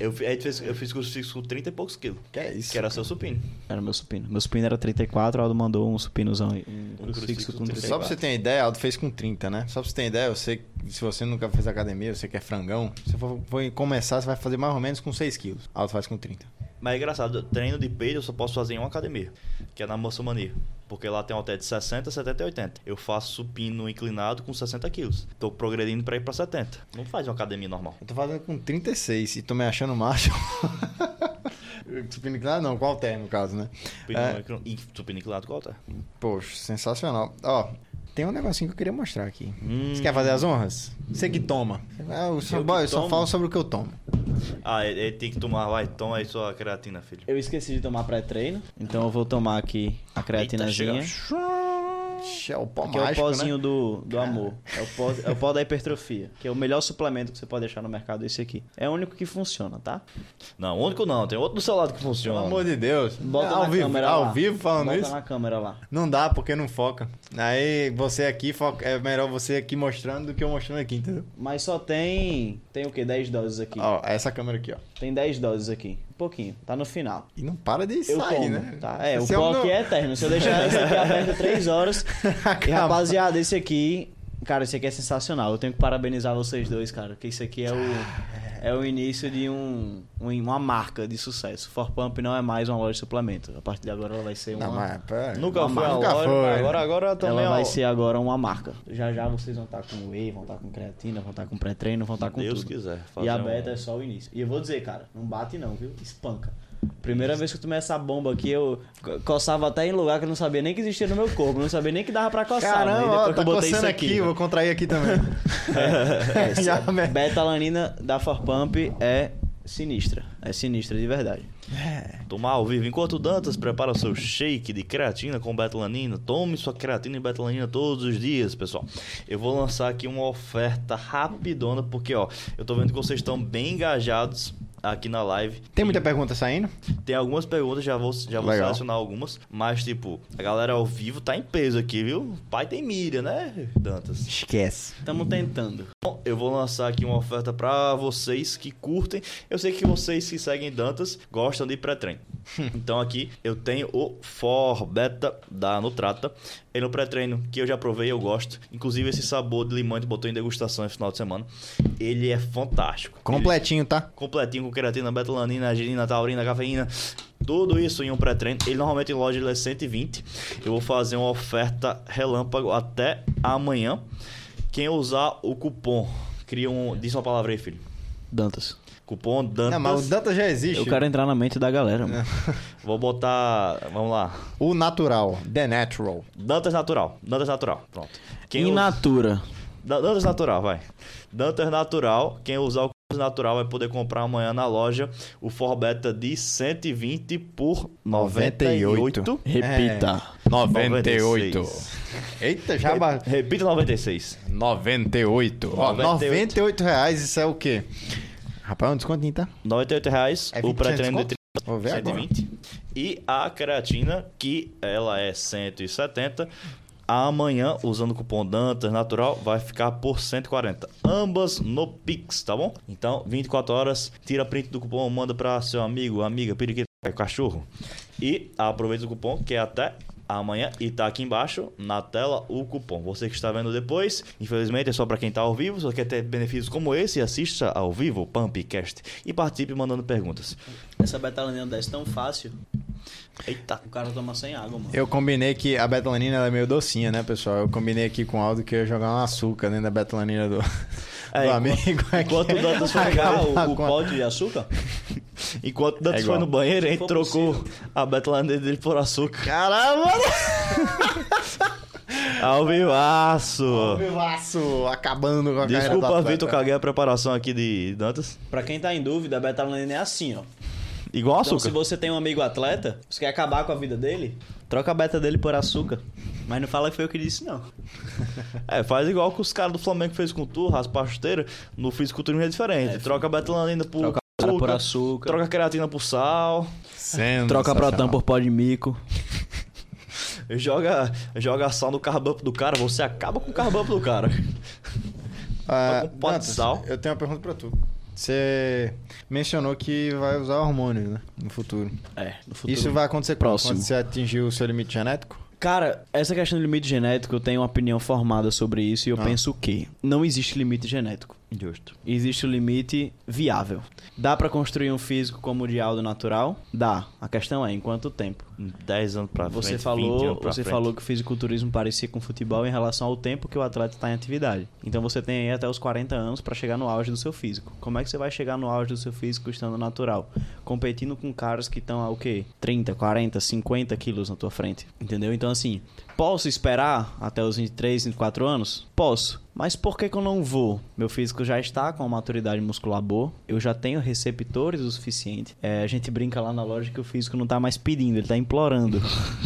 Eu, fi- a gente fez, eu fiz crucifixo com 30 e poucos quilos. que é isso? Que era seu supino. Era meu supino. Meu supino era 34, Aldo mandou um supinozão aí. Um Um crucifixo com com 34. Só pra você ter uma ideia, Aldo fez com 30, né? Só pra você ter uma ideia, você, se você nunca fez academia, você que é frangão, se for, for começar, você vai fazer mais ou menos com 6 quilos. Aldo faz com 30. Mas é engraçado, treino de peito eu só posso fazer em uma academia, que é na Moçomania. Porque lá tem um halter de 60, 70 e 80. Eu faço supino inclinado com 60 quilos. Tô progredindo pra ir pra 70. Não faz uma academia normal. Eu tô fazendo com 36 e tô me achando macho. Supino inclinado não, qual terno no caso, né? Supino, É. inclin- e com halter. Poxa, sensacional. Ó, tem um negocinho que eu queria mostrar aqui. Hum. Você quer fazer as honras? Você que toma. Ah, eu só, Eu que eu só falo sobre o que eu tomo. Ah, ele, ele tem que tomar, vai, toma aí sua creatina, filho. Eu esqueci de tomar pré-treino, então eu vou tomar aqui a creatinazinha. Eita, chega. Ixi, É o pó Que é o mágico, pozinho né? do, do amor. É o, pó, é o pó da hipertrofia. Que é o melhor suplemento que você pode deixar no mercado, esse aqui. É o único que funciona, tá? Não, o único não, tem outro do seu lado que Pelo funciona. amor de Deus. Bota ao na vivo, câmera ao lá. vivo falando Bota isso? na câmera lá. Não dá porque não foca. Aí você aqui foca, é melhor você aqui mostrando do que eu mostrando aqui, entendeu? Mas só tem. Tem o quê? 10 doses aqui. Ó, essa câmera aqui, ó. Tem 10 doses aqui. Pouquinho. Tá no final. E não para de Eu sair, tomo, né? tá? É, o Esse pó meu- aqui é eterno. Se eu deixar esse aqui aberto 3 horas. E rapaziada, esse aqui. Cara, esse aqui é sensacional. Eu tenho que parabenizar vocês dois, cara. Que isso aqui é o. É o início de um, um- uma marca de sucesso. For Pump não é mais uma loja de suplemento. A partir de agora ela vai ser uma. Não, mas, pera. Nunca Uma foi a marca loja, foi, agora, agora também Ela vai ser agora uma marca. Já já vocês vão estar com whey, vão estar com creatina, vão estar com pré-treino, vão estar com Deus tudo. quiser. E a fazer um- beta é só o início. E eu vou dizer, cara, não bate não, viu? Espanca. Primeira vez que eu tomei essa bomba aqui, eu co- coçava até em lugar que eu não sabia nem que existia no meu corpo, não sabia nem que dava pra coçar. Caramba, depois ó, tá coçando isso aqui, aqui. vou contrair aqui também. É, Já, essa né? betalanina da Forpump é sinistra. É sinistra de verdade. Tomar ao vivo. Enquanto o Dantas prepara seu shake de creatina com betalanina, tome sua creatina e betalanina todos os dias, pessoal. Eu vou lançar aqui uma oferta rapidona, porque ó, eu tô vendo que vocês estão bem engajados aqui na live. Tem muita pergunta saindo? Tem algumas perguntas, já vou, já vou Legal. selecionar algumas. Mas, tipo, a galera ao vivo tá em peso aqui, viu? Pai tem milha, né, Dantas? Esquece. Estamos tentando. Bom, eu vou lançar aqui uma oferta pra vocês que curtem. Eu sei que vocês que seguem Dantas gostam de pré-treino. então aqui eu tenho o For Beta da Nutrata. Ele é um pré-treino que eu já provei, eu gosto. Inclusive esse sabor de limão gente botou em degustação no final de semana. Ele é fantástico. Ele- Completinho, tá? completinho com queratina, betalanina, arginina, taurina, cafeína, tudo isso em um pré-treino. Ele normalmente em loja ele é 120. Eu vou fazer uma oferta relâmpago até amanhã. Quem usar o cupom, cria um, diz uma palavra aí, filho. Dantas. Cupom Dantas. Não, mas o Danta já existe. Eu quero entrar na mente da galera, mano. Vou botar, vamos lá. O natural. The natural. Dantas natural, Dantas natural. Pronto. Quem In usa- natura. Dantas Natural, vai. Dantas Natural, quem usar o Dantas Natural vai poder comprar amanhã na loja o Forbeta de 120 por 98. Repita. 98. 96. Eita, já ba... Repita 96. 98. Ó, 98. 98 reais, isso é o quê? Rapaz, é um descontinho, tá? 98 reais É o 20% pré-treino de desconto? Vou ver agora. 120. E a creatina, que ela é 170. Amanhã, usando o cupom Dantas Natural, vai ficar por 140. Ambas no Pix, tá bom? Então, 24 horas, tira print do cupom, manda para seu amigo, amiga, periquito, cachorro. E aproveita o cupom, que é até amanhã. E tá aqui embaixo, na tela, o cupom. Você que está vendo depois, infelizmente é só para quem tá ao vivo. Você quer ter benefícios como esse, assista ao vivo o Pumpcast e participe mandando perguntas. Essa betalanina desce tão fácil. Eita. O cara toma sem água, mano. Eu combinei que a betalanina ela é meio docinha, né, pessoal? Eu combinei aqui com o Aldo que eu ia jogar um açúcar dentro da betalanina do, É, do enquanto- amigo. enquanto o Dantas Pegar o, o pote de açúcar? Enquanto o Dantas É foi no banheiro, a gente trocou possível. a betalanina dele por açúcar. Caramba! Ao vivaço! Vivaço, acabando com a Desculpa. Vitor, caguei a preparação aqui de Dantas. Pra quem tá em dúvida, a betalanina é assim, ó. Igual Então, açúcar. se você tem um amigo atleta, você quer acabar com a vida dele, troca a beta dele por açúcar. Mas não fala que foi eu que disse, não. É, faz igual que os caras do Flamengo fez com tu, raspa a chuteira. No fisiculturismo é diferente. troca a betalanina por açúcar, por açúcar. troca creatina por sal, Troca a Protan Sensacional. por pó de mico. joga, joga sal no carbup do cara, você acaba com o carbup do cara. Ah, Tá com pote de sal. Eu tenho uma pergunta pra tu. Você mencionou que vai usar hormônios, né? No futuro. É, no futuro. Isso vai acontecer próximo. Quando você atingir o seu limite genético? Cara, essa questão do limite genético, eu tenho uma opinião formada sobre isso e eu Ah. penso que não existe limite genético. Justo. Existe o limite viável. Dá pra construir um físico como o de Aldo natural? Dá. A questão é em quanto tempo? 10 anos pra Você frente, 20 falou, você frente. falou que o fisiculturismo parecia com futebol em relação ao tempo que o atleta está em atividade. Então você tem aí até os 40 anos pra chegar no auge do seu físico. Como é que você vai chegar no auge do seu físico estando natural? Competindo com caras que estão a o quê? 30, 40, 50 quilos na tua frente. Entendeu? Então assim, posso esperar até os 23, 24 anos? Posso. Mas por que, que eu não vou? Meu físico já está com uma maturidade muscular boa. Eu já tenho receptores o suficiente. É, a gente brinca lá na loja que o físico não tá mais pedindo, ele tá implorando.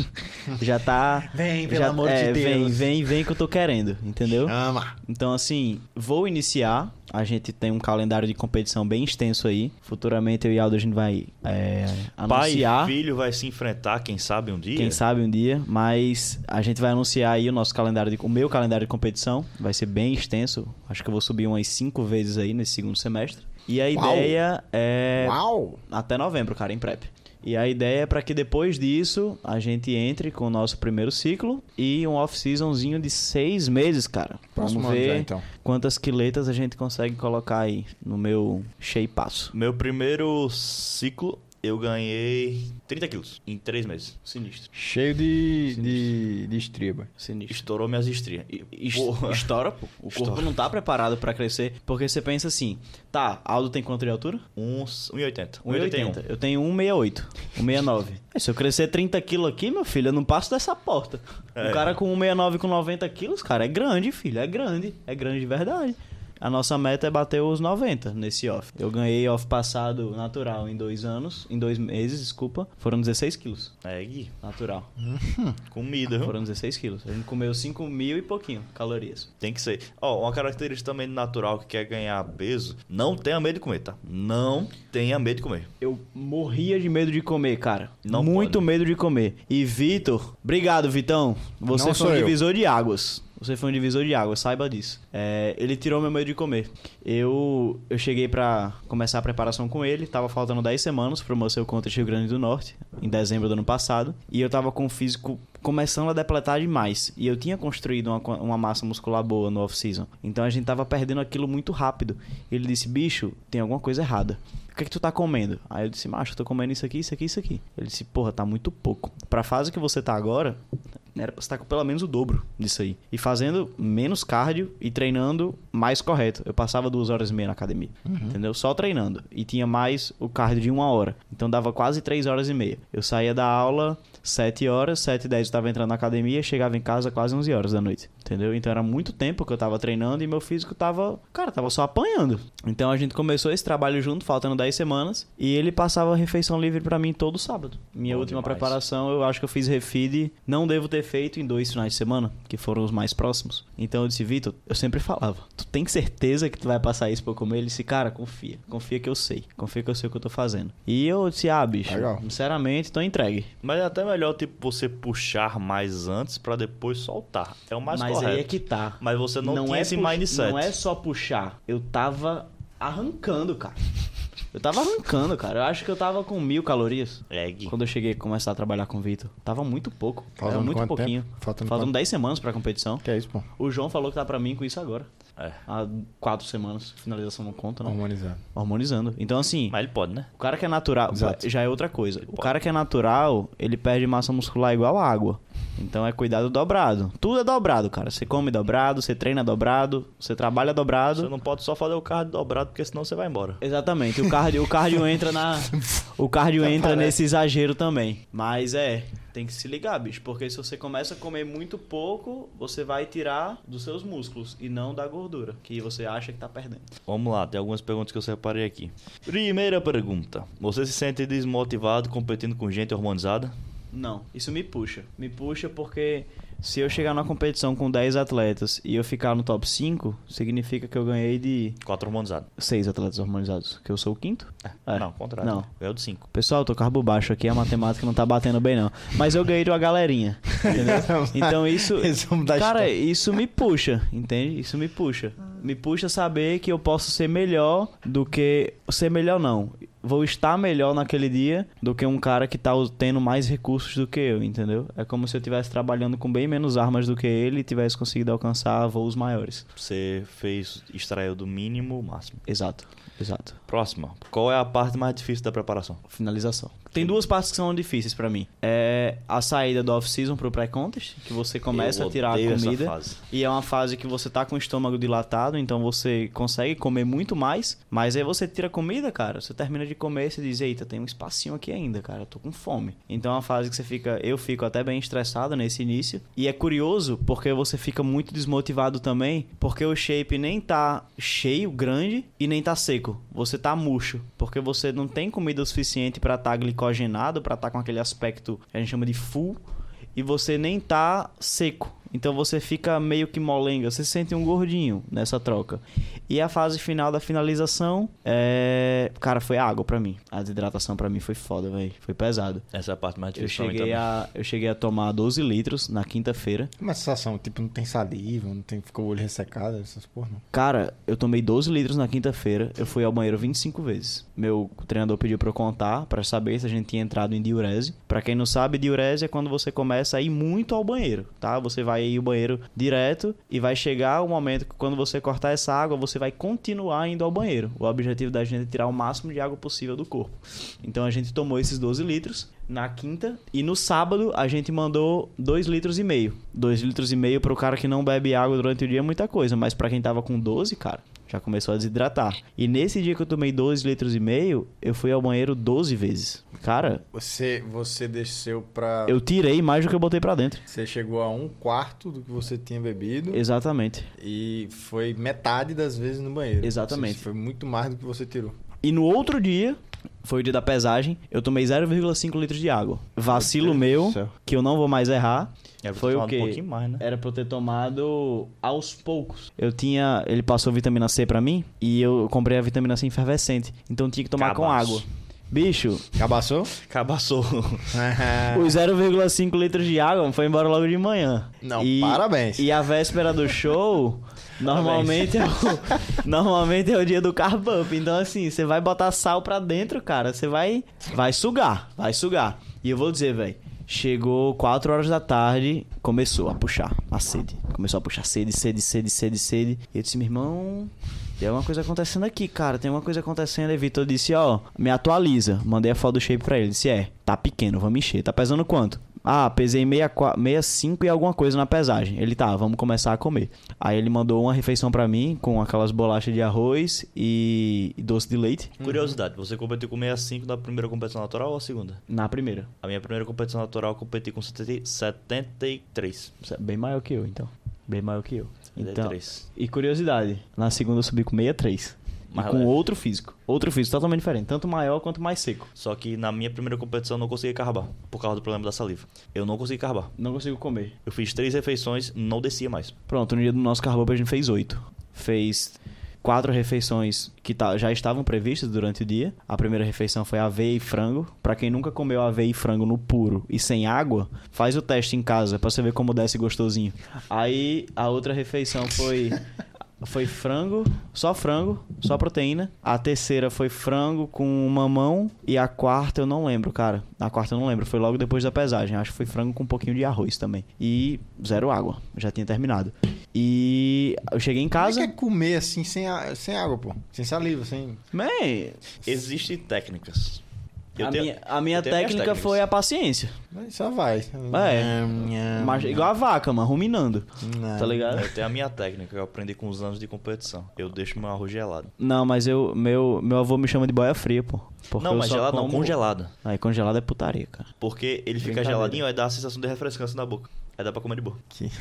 já tá. Vem, pelo já- amor é, de Vem, Deus. vem, vem que eu tô querendo, entendeu? Ama. Então, assim, vou iniciar. A gente tem um calendário de competição bem extenso aí. Futuramente eu e Aldo a gente vai é, Pai anunciar. e filho vai se enfrentar, quem sabe um dia. Quem sabe um dia, mas a gente vai anunciar aí o nosso calendário, de, o meu calendário de competição. Vai ser bem extenso. Acho que eu vou subir umas cinco vezes aí nesse segundo semestre. E a Uau! ideia é Uau! até novembro, cara, em prep. E a ideia é para que depois disso a gente entre com o nosso primeiro ciclo e um off-seasonzinho de seis meses, cara. Próximo Vamos ano ver já, então. quantas quiletas a gente consegue colocar aí no meu shapeaço. Meu primeiro ciclo eu ganhei 30 quilos em 3 meses. Sinistro. Cheio de, de, de estriba. Sinistro. Estourou minhas estrias. E- Es- Porra. Estoura, pô. O corpo Estoura. não tá preparado pra crescer. Porque você pensa assim, tá, Aldo tem quanto de altura? Uns 1,80. 1,80. Eu tenho 1,68. 1,69. É, Se eu crescer 30 quilos aqui, meu filho, eu não passo dessa porta. É. Um cara com 1,69 com 90 quilos, cara, é grande, filho. É grande. É grande de verdade. A nossa meta é bater os 90 nesse off. Eu ganhei off passado natural em dois anos, em dois meses, desculpa. Foram 16 quilos. É, Gui. Natural. Comida, viu? Foram 16 quilos. A gente comeu 5 mil e pouquinho calorias. Tem que ser. Ó, uma característica também natural que quer ganhar peso, não tenha medo de comer, tá? Não tenha medo de comer. Eu morria de medo de comer, cara. Não Muito pode. medo de comer. E Vitor, obrigado, Vitão. Você Não foi sou um eu. divisor de águas. Você foi um divisor de águas, saiba disso. É, ele tirou meu medo de comer. Eu, eu cheguei pra começar a preparação com ele, tava faltando 10 semanas pro meu seu contra Rio Grande do Norte, em dezembro do ano passado, e eu tava com o físico começando a depletar demais. E eu tinha construído uma, uma massa muscular boa no off-season. Então a gente tava perdendo aquilo muito rápido. Ele disse, bicho, tem alguma coisa errada. O que é que tu tá comendo? Aí eu disse, macho, eu tô comendo isso aqui, isso aqui, isso aqui. Ele disse, porra, tá muito pouco. Pra fase que você tá agora, era pra você tá com pelo menos o dobro disso aí. E fazendo menos cardio e treinando mais correto. Eu passava duas horas e meia na academia, entendeu? Só treinando. E tinha mais o cardio de uma hora. Então dava quase três horas e meia. Eu saía da aula sete horas, sete e dez eu tava entrando na academia, chegava em casa quase 11 horas da noite, entendeu? Então era muito tempo que eu tava treinando e meu físico tava, cara, tava só apanhando. Então a gente começou esse trabalho junto, faltando 10 semanas, e ele passava refeição livre pra mim todo sábado. Minha Bom última demais. preparação, eu acho que eu fiz refeed, não devo ter feito em dois finais de semana, que foram os mais próximos. Então eu disse, Vitor, eu sempre falava, tu tem certeza que tu vai passar isso pra eu comer? Ele disse, cara, confia, confia que eu sei, confia que eu sei o que eu tô fazendo. E eu disse, ah, bicho, Legal. sinceramente, tô entregue. Mas até melhor, tipo, você puxar mais antes pra depois soltar. É o mais Mas correto. aí é que tá. Mas você não, tinha é esse mindset. Não é só puxar. Eu tava arrancando, cara. Eu tava arrancando, cara. Eu acho que eu tava com mil calorias. Gui. Quando eu cheguei a começar a trabalhar com o Vitor. Tava muito pouco. Faltando Era muito pouquinho. tempo? Faltando Faltando quanto? 10 semanas pra competição. Que é isso, pô? O João falou que tá pra mim com isso agora. É. Há quatro semanas. Finalização não conta, né? Hormonizado. Hormonizando. Então, assim, Mas ele pode, né? o cara que é natural Exato. já é outra coisa. O cara que é natural, ele perde massa muscular igual a água. Então é cuidado dobrado. Tudo é dobrado, cara. Você come dobrado, você treina dobrado, você trabalha dobrado. Você não pode só fazer o cardio dobrado, porque senão você vai embora. Exatamente. O cardio, o cardio entra na. O cardio entra nesse exagero também. Mas é, tem que se ligar, bicho. Porque se você começa a comer muito pouco, você vai tirar dos seus músculos e não da gordura, que você acha que tá perdendo. Vamos lá, tem algumas perguntas que eu separei aqui. Primeira pergunta. Você se sente desmotivado competindo com gente hormonizada? Não, isso me puxa. Me puxa porque se eu chegar numa competição com 10 atletas e eu ficar no top 5, significa que eu ganhei de Quatro hormonizados. 6 atletas hormonizados. Que eu sou o quinto? É. Não, ao contrário. Não. É o do cinco. Pessoal, eu tô carbo baixo aqui, a matemática não tá batendo bem, não. Mas eu ganhei de uma galerinha, entendeu? Então isso. Cara, isso me puxa, entende? Isso me puxa. Me puxa saber que eu posso ser melhor do que. Ser melhor não. Vou estar melhor naquele dia do que um cara que tá tendo mais recursos do que eu, entendeu? É como se eu estivesse trabalhando com bem menos armas do que ele e tivesse conseguido alcançar voos maiores. Você fez, extraiu do mínimo o máximo. Exato, exato. Próxima. Qual é a parte mais difícil da preparação? finalização. Tem duas partes que são difíceis pra mim. É a saída do off-season pro pré-contest, que você começa a tirar a comida. E é uma fase que você tá com o estômago dilatado, então você consegue comer muito mais. Mas aí você tira a comida, cara. Você termina de comer e você diz, eita, tem um espacinho aqui ainda, cara. Eu tô com fome. Então é uma fase que você fica. Eu fico até bem estressado nesse início. E é curioso, porque você fica muito desmotivado também, porque o shape nem tá cheio, grande, e nem tá seco. Você tá murcho. Porque você não tem comida o suficiente pra estar glicogenado, pra estar com aquele aspecto que a gente chama de full, e você nem tá seco. Então você fica meio que molenga, você se sente um gordinho nessa troca. E a fase final da finalização, é... cara, foi água pra mim. A desidratação pra mim foi foda, velho. Foi pesado. Essa é a parte mais Eu difícil mim cheguei, a, eu cheguei a tomar 12 litros na quinta-feira. Uma sensação, tipo, não tem saliva, não tem, ficou o olho ressecado, essas porra, não. Cara, eu tomei 12 litros na quinta-feira. Eu fui ao banheiro 25 vezes. Meu treinador pediu pra eu contar, pra saber se a gente tinha entrado em diurese. Pra quem não sabe, diurese é quando você começa a ir muito ao banheiro, tá? Você vai vai ir o banheiro direto e vai chegar o momento que quando você cortar essa água, você vai continuar indo ao banheiro. O objetivo da gente é tirar o máximo de água possível do corpo. Então a gente tomou esses 12 litros na quinta e no sábado a gente mandou 2 litros e meio. 2 litros e meio pro cara que não bebe água durante o dia é muita coisa, mas para quem tava com 12, cara, já começou a desidratar. E nesse dia que eu tomei 2 litros e meio, eu fui ao banheiro 12 vezes. Cara, Você, você desceu pra. eu tirei mais do que eu botei pra dentro. Você chegou a um quarto do que você tinha bebido Exatamente. e foi metade das vezes no banheiro. Exatamente. Foi muito mais do que você tirou. E no outro dia, foi o dia da pesagem, eu tomei 0,5 litros de água. Vacilo meu, céu. que eu não vou mais errar. Foi o quê? Um mais, né? Era pra eu ter tomado aos poucos. Eu tinha. Ele passou vitamina C pra mim e eu comprei a vitamina C efervescente. Então tinha que tomar com Cabaço. água. Bicho, Cabaçou? Cabaçou. os 0,5 litros de água foi embora logo de manhã. Não, E- parabéns. E a véspera do show. Normalmente é, o, normalmente é o dia do carb up. Então, assim, você vai botar sal pra dentro, cara. Você vai. Vai sugar. Vai sugar. E eu vou dizer, velho. Chegou 4 horas da tarde, começou a puxar a sede. Começou a puxar sede, sede, sede, sede, sede. E eu disse, meu irmão, tem alguma coisa acontecendo aqui, cara. Tem alguma coisa acontecendo. E Vitor disse, ó, me atualiza. Mandei a foto do shape pra ele. Disse, é, tá pequeno, vamos encher. Tá pesando quanto? Ah, pesei 64 65 e alguma coisa na pesagem. Ele tá, vamos começar a comer. Aí ele mandou uma refeição pra mim com aquelas bolachas de arroz e doce de leite Curiosidade, você competiu com 65 na primeira competição natural ou a segunda? na primeira. A minha primeira competição natural eu competi com 70 73. Isso é Bem maior que eu, então. Bem maior que eu. Então, 73. e curiosidade, na segunda eu subi com 63. E Mais com leve. outro físico. Outro físico totalmente diferente. Tanto maior quanto mais seco. Só que na minha primeira competição eu não consegui carbar, por causa do problema da saliva. Eu não consegui carbar. Não consigo comer. Eu fiz três refeições, não descia mais. Pronto, no dia do nosso carbopo a gente fez oito. Fez quatro refeições que já estavam previstas durante o dia. A primeira refeição foi aveia e frango. Pra quem nunca comeu aveia e frango no puro e sem água, faz o teste em casa pra você ver como desce gostosinho. Aí a outra refeição foi foi frango, só frango, só proteína. A terceira foi frango com mamão e a quarta eu não lembro, cara. A quarta eu não lembro, foi logo depois da pesagem. Acho que foi frango com um pouquinho de arroz também. E zero água, já tinha terminado. E eu cheguei em Como é casa. que é comer assim sem, a- sem água, pô? Sem saliva, sem. Man, Existem técnicas. Eu a, tenho- minha, a minha técnica foi a paciência. Mas só vai. É. Nham, Mas, nham. igual a vaca, mano, ruminando. Não. Tá ligado? Eu tenho a minha técnica que eu aprendi com os anos de competição. Eu deixo meu arroz gelado. Não, mas eu, meu, meu avô me chama de boia fria, pô. Porque não, eu mas só gelado não, como- congelada. Aí congelado é putaria, cara. Porque ele fica geladinho, aí dá a sensação de refrescância na boca. Aí dá pra comer de boa. Que-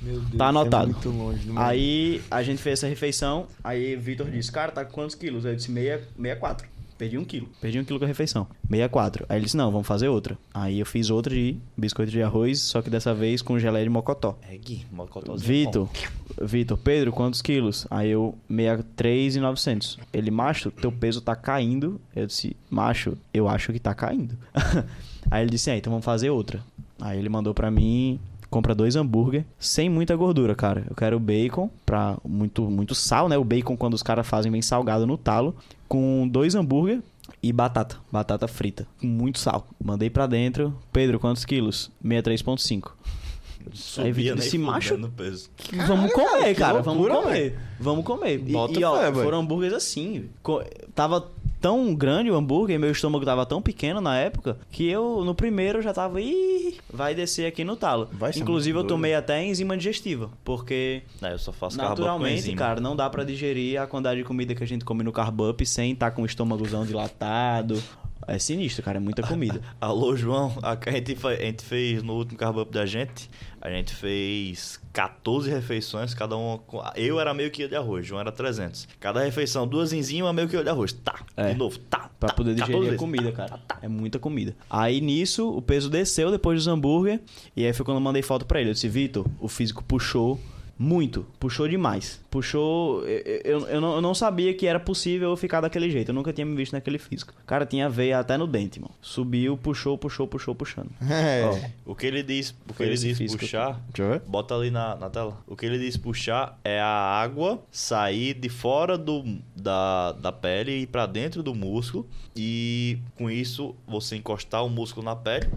Meu Deus, Tá anotado. É muito longe do meu- Aí a gente fez essa refeição, aí Vitor disse, cara, tá com quantos quilos? Aí eu disse, meia, 64. Perdi um quilo. Perdi um quilo com a refeição. 64. Aí ele disse, não, vamos fazer outra. Aí eu fiz outra de biscoito de arroz, só que dessa vez com geleia de mocotó. É Gui, mocotózinho. Vitor, Vitor, Pedro, quantos quilos? Aí eu, 63 e 900. Ele, macho, teu peso tá caindo. Eu disse, macho, eu acho que tá caindo. Aí ele disse, é, então vamos fazer outra. Aí ele mandou pra mim, compra dois hambúrguer, sem muita gordura, cara. Eu quero bacon, pra muito, muito sal, né? O bacon, quando os caras fazem bem salgado no talo, com dois hambúrguer e batata, batata frita, com muito sal. Mandei pra dentro. Pedro, quantos quilos? 63,5. Aí Subia Vitor nem disse, macho, peso. vamos comer, cara. loucura, vamos comer. Vamos comer. E, e, ó, fé, foram hambúrgueres assim. co- Tava tão grande o hambúrguer, meu estômago tava tão pequeno na época, que eu, no primeiro, já tava, ih, vai descer aqui no talo. Inclusive, eu tomei até enzima digestiva, porque É, eu só faço naturalmente, cara, não dá pra digerir a quantidade de comida que a gente come no carb up sem estar com o estômagozão dilatado. É sinistro, cara, é muita comida. Alô, João. A gente, a gente fez no último carbo up da gente. A gente fez 14 refeições, cada uma. com- Eu era meio quilo de arroz, João era 300. Cada refeição, duas enzimas, meio quilo de arroz. Tá. É. De novo, tá. Pra tá, poder 14 digerir a comida, cara. É muita comida. Aí nisso, o peso desceu depois dos hambúrguer. E aí foi quando eu mandei foto pra ele. Eu disse, Vitor, o físico puxou muito. Puxou demais. Puxou. Eu, eu, eu não, eu não sabia que era possível eu ficar daquele jeito. Eu nunca tinha me visto naquele físico. Cara, tinha veia até no dente, mano. Subiu, puxou, puxou, puxou, puxando. É. O que ele diz, o que ele diz puxar, Deixa eu ver. bota ali na, na tela. O que ele diz puxar é a água sair de fora do, da, da pele e ir pra dentro do músculo. E com isso, você encostar o músculo na pele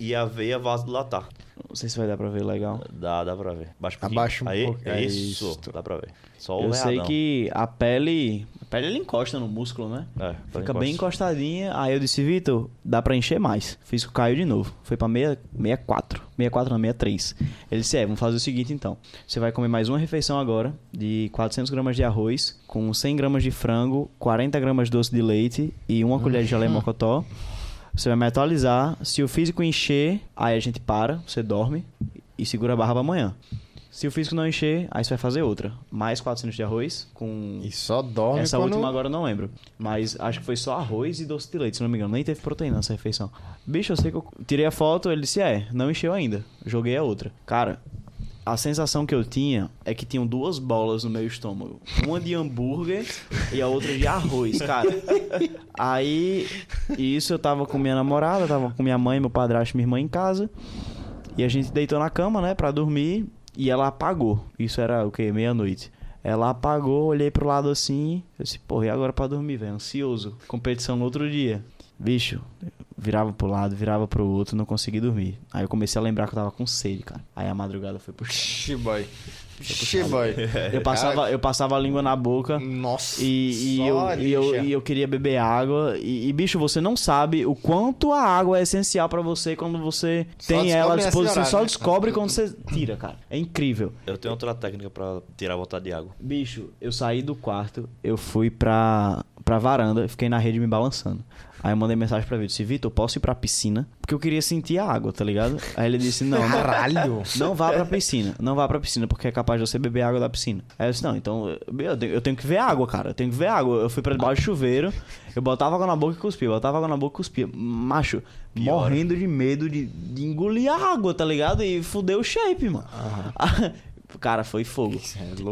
e a veia vasodilatar. Não sei se vai dar pra ver legal. Dá, dá pra ver. Baixa um pouquinho. Abaixa um Aí, pouco. é É isso. isto. Dá pra ver. Só o Eu sei que a pele. A pele ele encosta no músculo, né? É, Fica bem encostadinha. Aí eu disse, Vitor, dá pra encher mais. Fiz que caiu de novo. Foi pra meia- 64. 64 não, 63. Ele disse, é, vamos fazer o seguinte então. Você vai comer mais uma refeição agora de 400 gramas de arroz, com 100 gramas de frango, 40 gramas de doce de leite e uma colher de geleia mocotó. Você vai me atualizar. Se o físico encher, aí a gente para, você dorme e segura a barra pra amanhã. Se o físico não encher, aí você vai fazer outra. Mais 400 de arroz com E só dorme essa quando... última agora eu não lembro. Mas acho que foi só arroz e doce de leite, se não me engano. Nem teve proteína nessa refeição. Bicho, eu sei que eu tirei a foto, ele disse, é, não encheu ainda. Joguei a outra. Cara, a sensação que eu tinha é que tinham duas bolas no meu estômago. Uma de hambúrguer e a outra de arroz, cara. Aí, isso eu tava com minha namorada, tava com minha mãe, meu padrasto e minha irmã em casa. E a gente deitou na cama, né, pra dormir. E ela apagou. Isso era o quê? Meia-noite. Ela apagou, olhei pro lado assim. Eu disse, porra, e agora pra dormir, velho? Ansioso. Competição no outro dia. Bicho, virava pro lado, virava pro outro, não consegui dormir. Aí eu comecei a lembrar que eu tava com sede, cara. Aí a madrugada foi puxada. Shiboy. Shiboy. Eu passava, eu passava a língua na boca. Nossa. E, e eu, e, eu, e eu queria beber água. E, e, bicho, você não sabe o quanto a água é essencial pra você quando você Só tem ela à disposição. horário, Só né? descobre quando você tira, cara. É incrível. Eu tenho outra técnica pra tirar a vontade de água. Bicho, eu saí do quarto, eu fui pra, pra varanda, fiquei na rede me balançando. Aí eu mandei mensagem pra Vitor, disse, Vitor, posso ir pra piscina? Porque eu queria sentir a água, tá ligado? Aí ele disse, não, não, Caralho. não vá pra piscina, não vá pra piscina, porque é capaz de você beber água da piscina. Aí eu disse, não, então eu tenho, que ver água, cara, eu tenho que ver água. Eu fui pra debaixo do chuveiro, eu botava água na boca e cuspia, botava água na boca e cuspia. Macho, Pior. morrendo de medo de, de engolir a água, tá ligado? E fudeu o shape, mano. Cara, foi fogo.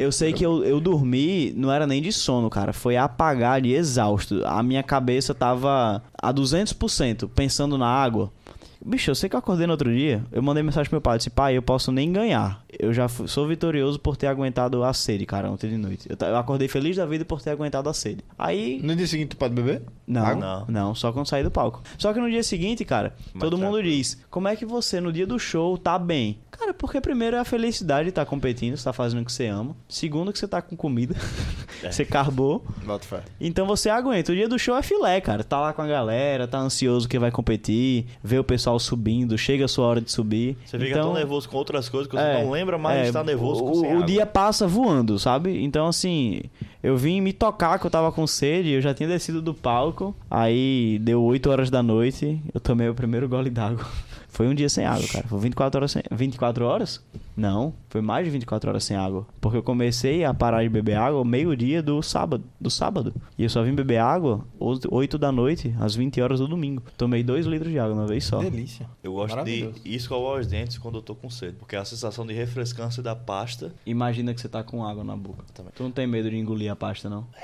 é. Eu sei que eu, eu dormi, não era nem de sono, cara. Foi apagar de exausto. A minha cabeça tava a 200% pensando na água. Bicho, eu sei que eu acordei no outro dia. Eu mandei mensagem pro meu pai. Disse, pai, eu posso nem ganhar. Eu já fui- sou vitorioso por ter aguentado a sede, cara, ontem de noite. Eu, eu acordei feliz da vida por ter aguentado a sede. Aí. No dia seguinte tu pode beber? Não, Água? não, Não. só quando sair do palco. Só que no dia seguinte, cara, Mais todo mundo diz: como é que você no dia do show tá bem? Cara, porque primeiro é a felicidade de estar competindo, você tá fazendo o que você ama. Segundo, que você tá com comida, É. você carbou. Bota fé. Então você aguenta. O dia do show é filé, cara. Tá lá com a galera, tá ansioso que vai competir, vê o pessoal subindo, chega a sua hora de subir. Você fica então, tão nervoso com outras coisas que você é, não lembra mais é, de estar nervoso com o, o dia passa voando, sabe? Então, assim, eu vim me tocar que eu tava com sede, eu já tinha descido do palco. Aí deu 8 horas da noite, eu tomei o primeiro gole d'água. Foi um dia sem água, cara. Foi 24 horas sem... 24 horas? Não, foi mais de 24 horas sem água. Porque eu comecei a parar de beber água ao meio-dia do sábado, do sábado. E eu só vim beber água 8 da noite, às 20 horas do domingo. Tomei 2 litros de água uma vez só. Delícia. Eu gosto de escovar os dentes quando eu tô com sede, porque é a sensação de refrescância da pasta Imagina que você tá com água na boca. Também. Tu não tem medo de engolir a pasta, não?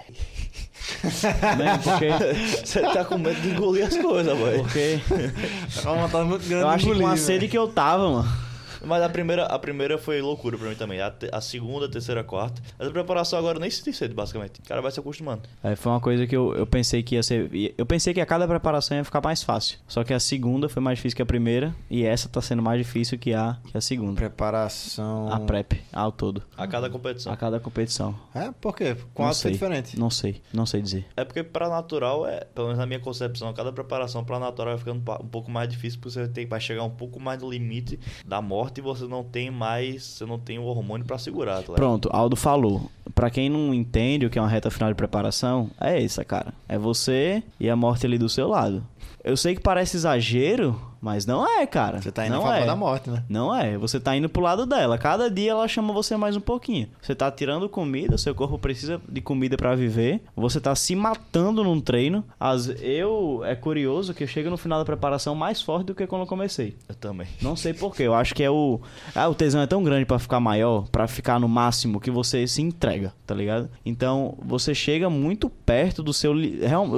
Nem porque... Você tá com medo de engolir as coisas, boy. Porque É uma vontade muito grande eu acho que com a sede que eu tava, mano. Mas a primeira, a primeira foi loucura pra mim também. A, te- a segunda, a terceira, a quarta. A preparação agora eu nem senti sede, basicamente. O cara vai se acostumando. É, foi uma coisa que eu, eu pensei que ia ser. Eu pensei que a cada preparação ia ficar mais fácil. Só que a segunda foi mais difícil que a primeira. E essa tá sendo mais difícil que a, que a segunda. Preparação. A prep, ao todo. A cada competição. A cada competição. É, por quê? Com Não água é sei. diferente. Não sei, não sei dizer. É porque pra natural, é, pelo menos na minha concepção, cada preparação pra natural vai ficando um pouco mais difícil, porque você tem, vai chegar um pouco mais no limite da morte e você não tem mais, você não tem o hormônio pra segurar, tá? Pronto, Aldo falou. Pra quem não entende o que é uma reta final de preparação, é essa, cara. É você e a morte ali do seu lado. Eu sei que parece exagero, mas não é, cara. Você tá indo não a favor é. da morte, né? Não é, você tá indo pro lado dela. Cada dia ela chama você mais um pouquinho. Você tá tirando comida, seu corpo precisa de comida pra viver. Você tá se matando num treino. As, eu é curioso que eu chego no final da preparação mais forte do que quando eu comecei. Eu também. Não sei porquê. Eu acho que é o. Ah, o tesão é tão grande pra ficar maior, pra ficar no máximo, que você se entrega, tá ligado? Então você chega muito perto do seu.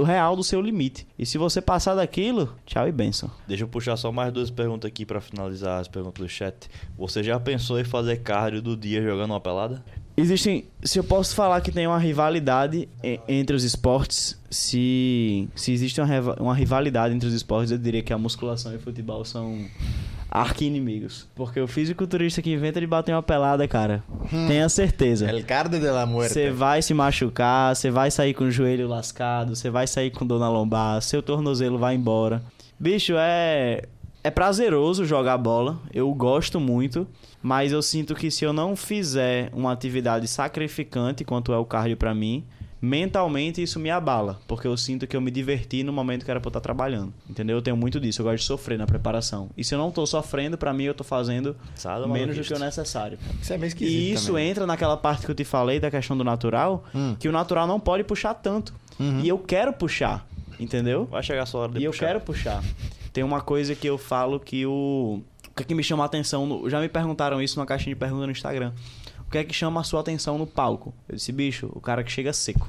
real, do seu limite. E se você passar daquilo, tchau e benção. Deixa eu puxar só mais duas perguntas aqui pra finalizar as perguntas do chat. Você já pensou em fazer cardio do dia jogando uma pelada? Existem. Se eu posso falar que tem uma rivalidade entre os esportes, se, se existe uma, uma rivalidade entre os esportes, eu diria que a musculação e o futebol são arqui-inimigos. Porque o fisiculturista que inventa de bater uma pelada, cara, tenha certeza. El cardo de la muerte. Você vai se machucar, você vai sair com o joelho lascado, você vai sair com dor na lombar, seu tornozelo vai embora. Bicho, é. É prazeroso jogar bola, eu gosto muito, mas eu sinto que se eu não fizer uma atividade sacrificante, quanto é o cardio pra mim, mentalmente isso me abala, porque eu sinto que eu me diverti no momento que era pra eu estar trabalhando. Entendeu? Eu tenho muito disso, eu gosto de sofrer na preparação. E se eu não tô sofrendo, pra mim eu tô fazendo Sabe, menos do que o necessário. Isso é meio esquisito E isso também. entra naquela parte que eu te falei da questão do natural, Hum. que o natural não pode puxar tanto. Uhum. E eu quero puxar, entendeu? Vai chegar a sua hora de E eu puxar. quero puxar. Tem uma coisa que eu falo que o. O que, é que me chama a atenção? no- Já me perguntaram isso numa caixinha de perguntas no Instagram. O que é que chama a sua atenção no palco? Eu disse, bicho, o cara que chega seco.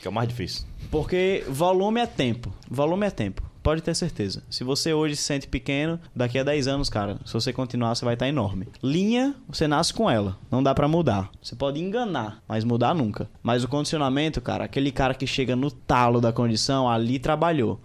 Que é o mais difícil. Porque volume é tempo. Volume é tempo. Pode ter certeza. Se você hoje se sente pequeno, daqui a 10 anos, cara, se você continuar, você vai estar enorme. Linha, você nasce com ela. Não dá pra mudar. Você pode enganar, mas mudar nunca. Mas o condicionamento, cara, aquele cara que chega no talo da condição, ali trabalhou.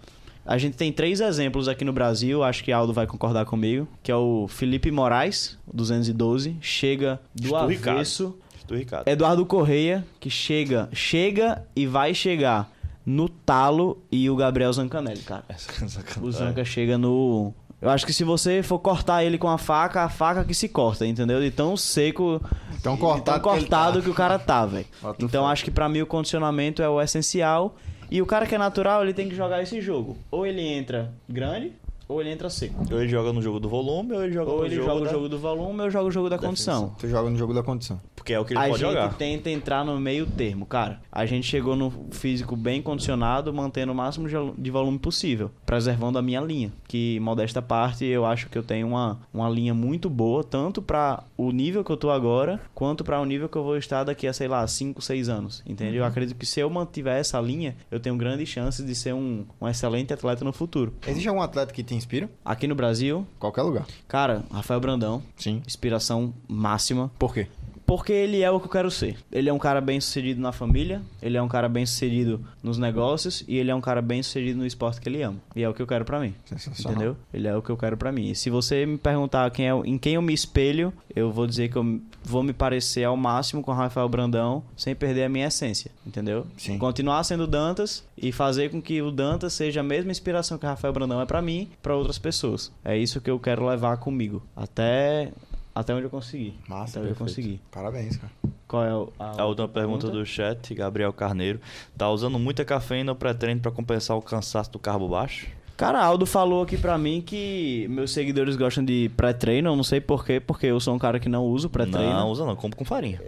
A gente tem três exemplos aqui no Brasil, acho que Aldo vai concordar comigo, que é o Felipe Moraes, 212, chega do Esturricado. avesso. Do Ricardo. Eduardo Correia, que chega, chega e vai chegar no talo e o Gabriel Zancanelli, cara. Essa- essa- O Zanca chega no. Eu acho que se você for cortar ele com a faca, a faca que se corta, entendeu? De tão seco, Tão cortado, tão cortado que que, ele o cara tá, velho. Então acho que pra mim o condicionamento é o essencial. E o cara que é natural, ele tem que jogar esse jogo. Ou ele entra grande, ou ele entra seco. Ou ele joga no jogo do volume, ou ele joga Ou no ele jogo joga o da- jogo do volume, ou joga o jogo da condição. Tu joga no jogo da condição. Porque é o que ele a pode gente jogar. tenta entrar no meio termo, cara. A gente chegou no físico bem condicionado, mantendo o máximo de volume possível, preservando a minha linha. Que, modesta parte, eu acho que eu tenho uma, uma linha muito boa, tanto para o nível que eu tô agora, quanto para o nível que eu vou estar daqui a, sei lá, 5, 6 anos. Entende? Eu acredito que se eu mantiver essa linha, eu tenho grandes chances de ser um, um excelente atleta no futuro. Existe algum atleta que te inspira? Aqui no Brasil, Qualquer lugar. cara, Rafael Brandão, Sim. inspiração máxima. Por quê? Porque ele é o que eu quero ser. Ele é um cara bem sucedido na família, ele é um cara bem sucedido nos negócios e ele é um cara bem sucedido no esporte que ele ama. E é o que eu quero pra mim. Sensacional. Entendeu? Ele é o que eu quero pra mim. E se você me perguntar quem é, em quem eu me espelho, eu vou dizer que eu vou me parecer ao máximo com o Rafael Brandão, sem perder a minha essência. Entendeu? Sim. Continuar sendo Dantas e fazer com que o Dantas seja a mesma inspiração que o Rafael Brandão é pra mim, pra outras pessoas. É isso que eu quero levar comigo. Até. Até onde eu conseguir. Massa, Até onde eu conseguir. Parabéns, cara. Qual é o- a, A última pergunta do chat, Gabriel Carneiro. Tá usando muita cafeína pré-treino pra compensar o cansaço do carbo baixo? Cara, Aldo falou aqui pra mim que meus seguidores gostam de pré-treino. Eu não sei porquê, porque eu sou um cara que não uso pré-treino. Não, usa não, compra com farinha.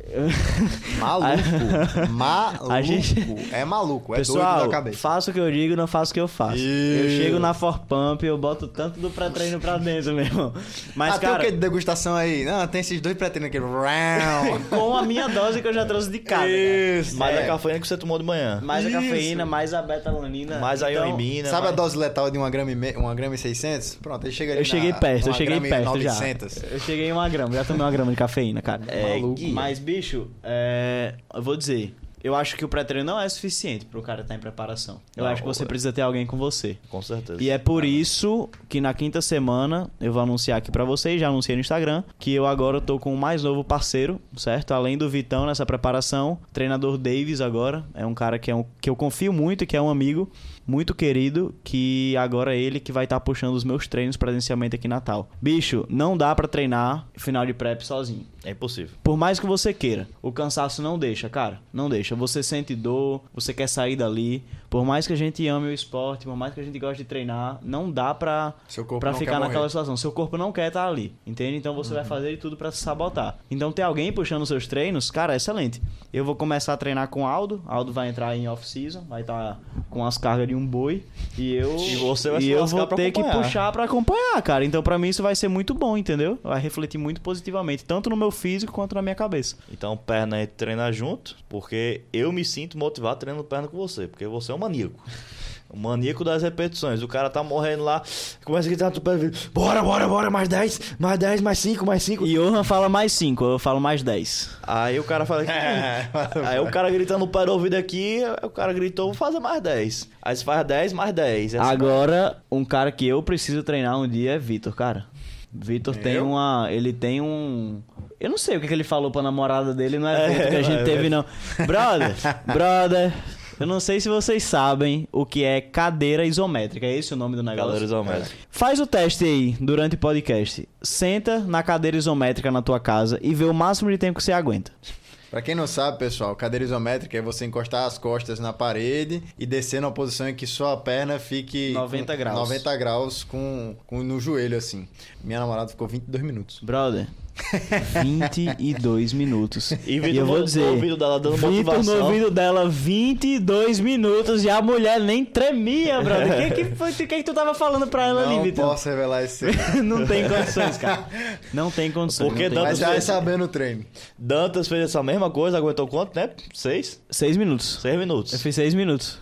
Maluco. maluco. A gente- É maluco. É doido Pessoal, da cabeça. faça o que eu digo, não faça o que eu faço. Eu chego na For Pump, eu boto tanto do pré-treino pra dentro, meu irmão. Mas, ah, tem cara, o que de degustação aí? Não, tem esses dois pré-treinos aqui. Com a minha dose que eu já trouxe de casa. cara. Isso. Mais é. a cafeína que você tomou de manhã. Mais a Isso. cafeína, mais a betalanina. Mais a Então, ioimina. Sabe a mais- dose letal de 1 grama e, me... 1 grama e 600? Pronto, ele chega ali Eu cheguei na... perto, eu 1 cheguei perto já. 900. Eu cheguei em uma grama, já tomei uma grama de cafeína, cara. É, Maluco. Gui. Mas, bicho, é, eu vou dizer, eu acho que o pré-treino não é suficiente pro cara estar em preparação. Eu Não, acho que você é. precisa ter alguém com você. Com certeza. E é por isso que na quinta semana eu vou anunciar aqui pra vocês, já anunciei no Instagram, que eu agora tô com o mais novo parceiro, certo? Além do Vitão nessa preparação, treinador Davis agora, é um cara que, é um, que eu confio muito e que é um amigo muito querido, que agora é ele que vai estar puxando os meus treinos presencialmente aqui em Natal. Bicho, não dá pra treinar final de prep sozinho. É impossível. Por mais que você queira, o cansaço não deixa, cara. Não deixa. Você sente dor, você quer sair dali. Por mais que a gente ame o esporte, por mais que a gente goste de treinar, não dá pra, Seu corpo pra ficar naquela morrer. situação. Seu corpo não quer estar ali, entende? Então você vai fazer de tudo pra se sabotar. Então ter alguém puxando os seus treinos, cara, é excelente. Eu vou começar a treinar com o Aldo. Aldo vai entrar em off-season, vai estar com as cargas de um boi. E eu, E você vai e eu vou ter que puxar pra acompanhar, cara. Então pra mim isso vai ser muito bom, entendeu? Vai refletir muito positivamente, tanto no meu físico quanto na minha cabeça. Então, perna aí treina junto, porque eu me sinto motivado treinando perna com você, porque você é um maníaco. O maníaco das repetições. O cara tá morrendo lá, começa a gritar no pé, bora, bora, bora, mais 10, mais 10, mais 5, mais 5. E Johan fala mais 5, eu falo mais 10. Aí o cara fala aqui. aí o cara grita no pé do ouvido aqui, o cara gritou, vou fazer mais 10. Aí você faz 10 mais 10. Assim, Agora, um cara que eu preciso treinar um dia é Vitor, cara. Vitor tem uma. Ele tem um. Eu não sei o que, que ele falou pra namorada dele no É, evento que a gente é, teve, é. não. Brother, brother. Eu não sei se vocês sabem o que é cadeira isométrica. É esse o nome do negócio? Galera isométrica. Faz o teste aí durante o podcast. Senta na cadeira isométrica na tua casa e vê o máximo de tempo que você aguenta. Pra quem não sabe, pessoal, cadeira isométrica é você encostar as costas na parede e descer numa posição em que sua perna fique 90 com graus. 90 graus com, com no joelho assim. Minha namorada ficou 22 minutos. Brother, 22 minutos. E Vitor eu vou dizer, no ouvido dela dando Vitor motivação. no ouvido dela 22 minutos e a mulher nem tremia, brother. O que, que, foi- que, que tu tava falando pra ela ali, não Vitor? posso revelar esse não tem condições, cara. Não tem condições. Porque não tem Dantas Mas já vai fez- saber no treino. Dantas fez essa mesma coisa, aguentou quanto tempo? Seis? Seis minutos. Seis Eu minutos. fiz seis minutos.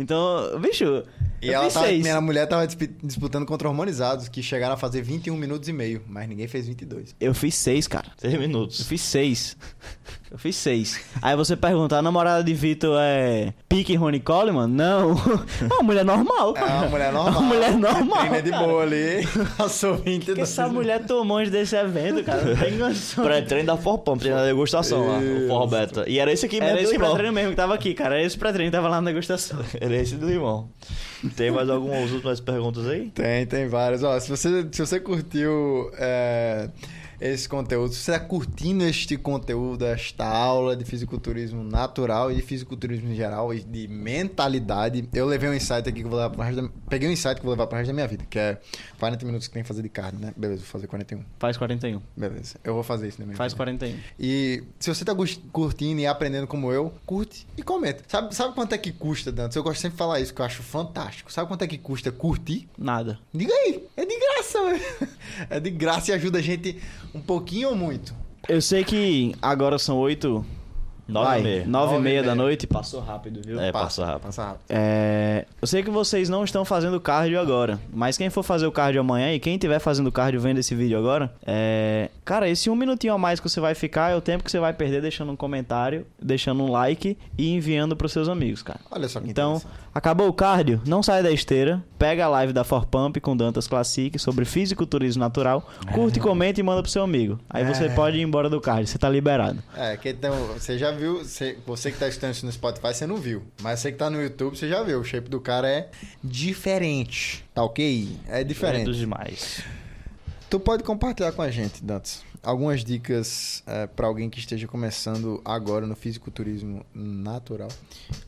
Então, bicho, E eu ela fiz tava, seis. minha mulher tava disp- disputando contra hormonizados, que chegaram a fazer 21 minutos e meio, mas ninguém fez 22. Eu fiz seis, cara. Seis Eu minutos. fiz seis. Eu fiz seis. Aí você pergunta, a namorada de Vitor é pique Ronnie Coleman? Não. É uma mulher normal. É uma mulher normal. Uma mulher normal. Treina de cara. boa ali. Passou 22. que essa mulher tomou antes desse evento, cara? Não tem condição. Pré-treino da Forpump, treino da degustação lá, o Forró Beta. E era esse aqui mesmo Era do esse pré-treino mesmo que tava aqui, cara. Era esse pré-treino que tava lá na degustação. Era esse do limão. Tem mais algumas últimas perguntas aí? Tem, tem várias. Ó, se você, se você curtiu é, esse conteúdo, se você está curtindo este conteúdo, esta aula de fisiculturismo natural e de fisiculturismo em geral e de mentalidade, eu levei um insight aqui que eu vou levar pro resto da, Peguei um insight que vou levar pro resto da minha vida, que é 40 minutos que tem que fazer de cardio, né? Beleza, vou fazer 41. Faz 41. Beleza, eu vou fazer isso minha Faz vida. 41. E se você tá gust- curtindo e aprendendo como eu, curte e comenta. Sabe, sabe quanto é que custa, Dantas? Eu gosto sempre de falar isso, que eu acho fantástico. Sabe quanto é que custa curtir? Nada. Diga aí, é de graça, velho. É de graça e ajuda a gente um pouquinho ou muito. Eu sei que agora são 8. Nove e meia. Nove e meia da noite. Passou rápido, viu? É, passa rápido. Passa rápido. É, eu sei que vocês não estão fazendo cardio agora, mas quem for fazer o cardio amanhã e quem estiver fazendo cardio vendo esse vídeo agora, é, cara, esse um minutinho a mais que você vai ficar é o tempo que você vai perder deixando um comentário, deixando um like e enviando pros seus amigos, cara. Olha só que Então, acabou o cardio, não sai da esteira, pega a live da Forpump com Dantas Classic sobre fisiculturismo natural, curte, comenta e manda pro seu amigo. Aí você É. pode ir embora do cardio, você tá liberado. É, que então, você já viu, você, você que tá isso no Spotify, você não viu. Mas você que tá no YouTube, você já viu. O shape do cara é diferente. Tá ok? É diferente. Dos demais. Tu pode compartilhar com a gente, Dantas, algumas dicas é, para alguém que esteja começando agora no fisiculturismo natural.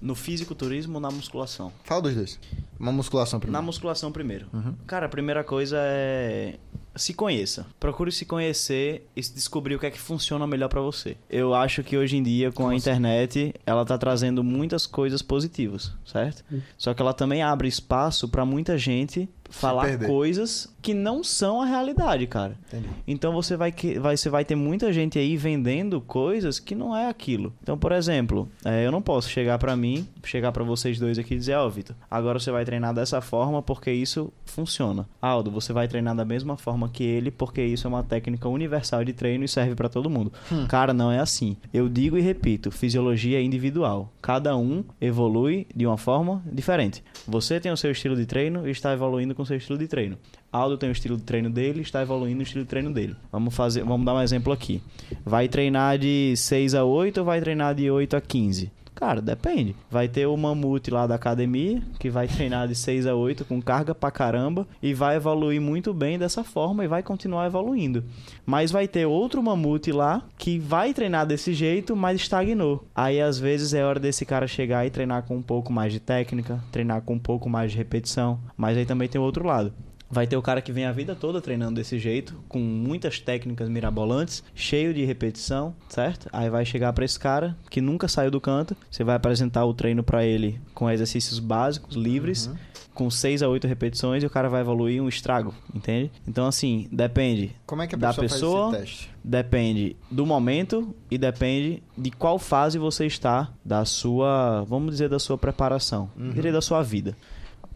No fisiculturismo ou na musculação? Fala dos dois. Uma musculação primeiro. Na musculação primeiro. Uhum. Cara, a primeira coisa é se conheça. Procure se conhecer e se descobrir o que é que funciona melhor pra você. Eu acho que hoje em dia com Como a assim? internet, ela tá trazendo muitas coisas positivas, certo? Só que ela também abre espaço pra muita gente falar coisas que não são a realidade, cara. Entendi. Então você vai, que, vai, você vai ter muita gente aí vendendo coisas que não é aquilo. Então, por exemplo, é, eu não posso chegar pra mim, chegar pra vocês dois aqui e dizer, ó, Vitor, agora você vai treinar dessa forma porque isso funciona. Aldo, você vai treinar da mesma forma que ele porque isso é uma técnica universal de treino e serve pra todo mundo. Cara, não é assim. Eu digo e repito, fisiologia é individual. Cada um evolui de uma forma diferente. Você tem o seu estilo de treino e está evoluindo com o seu estilo de treino. Aldo tem o estilo de treino dele, está evoluindo no estilo de treino dele. Vamos fazer, vamos dar um exemplo aqui. Vai treinar de 6 a 8 ou vai treinar de 8 a 15? Cara, depende. Vai ter o mamute lá da academia, que vai treinar de 6 a 8 com carga pra caramba e vai evoluir muito bem dessa forma e vai continuar evoluindo. Mas vai ter outro mamute lá que vai treinar desse jeito, mas estagnou. Aí às vezes é hora desse cara chegar e treinar com um pouco mais de técnica, treinar com um pouco mais de repetição, mas aí também tem o outro lado. Vai ter o cara que vem a vida toda treinando desse jeito, com muitas técnicas mirabolantes, cheio de repetição, certo? Aí vai chegar pra esse cara que nunca saiu do canto, você vai apresentar o treino pra ele com exercícios básicos, livres, com 6 a 8 repetições e o cara vai evoluir um estrago, entende? Então assim, depende Como é que a da pessoa, pessoa, faz esse teste? depende do momento e depende de qual fase você está da sua, vamos dizer, da sua preparação, Uhum. diria da sua vida.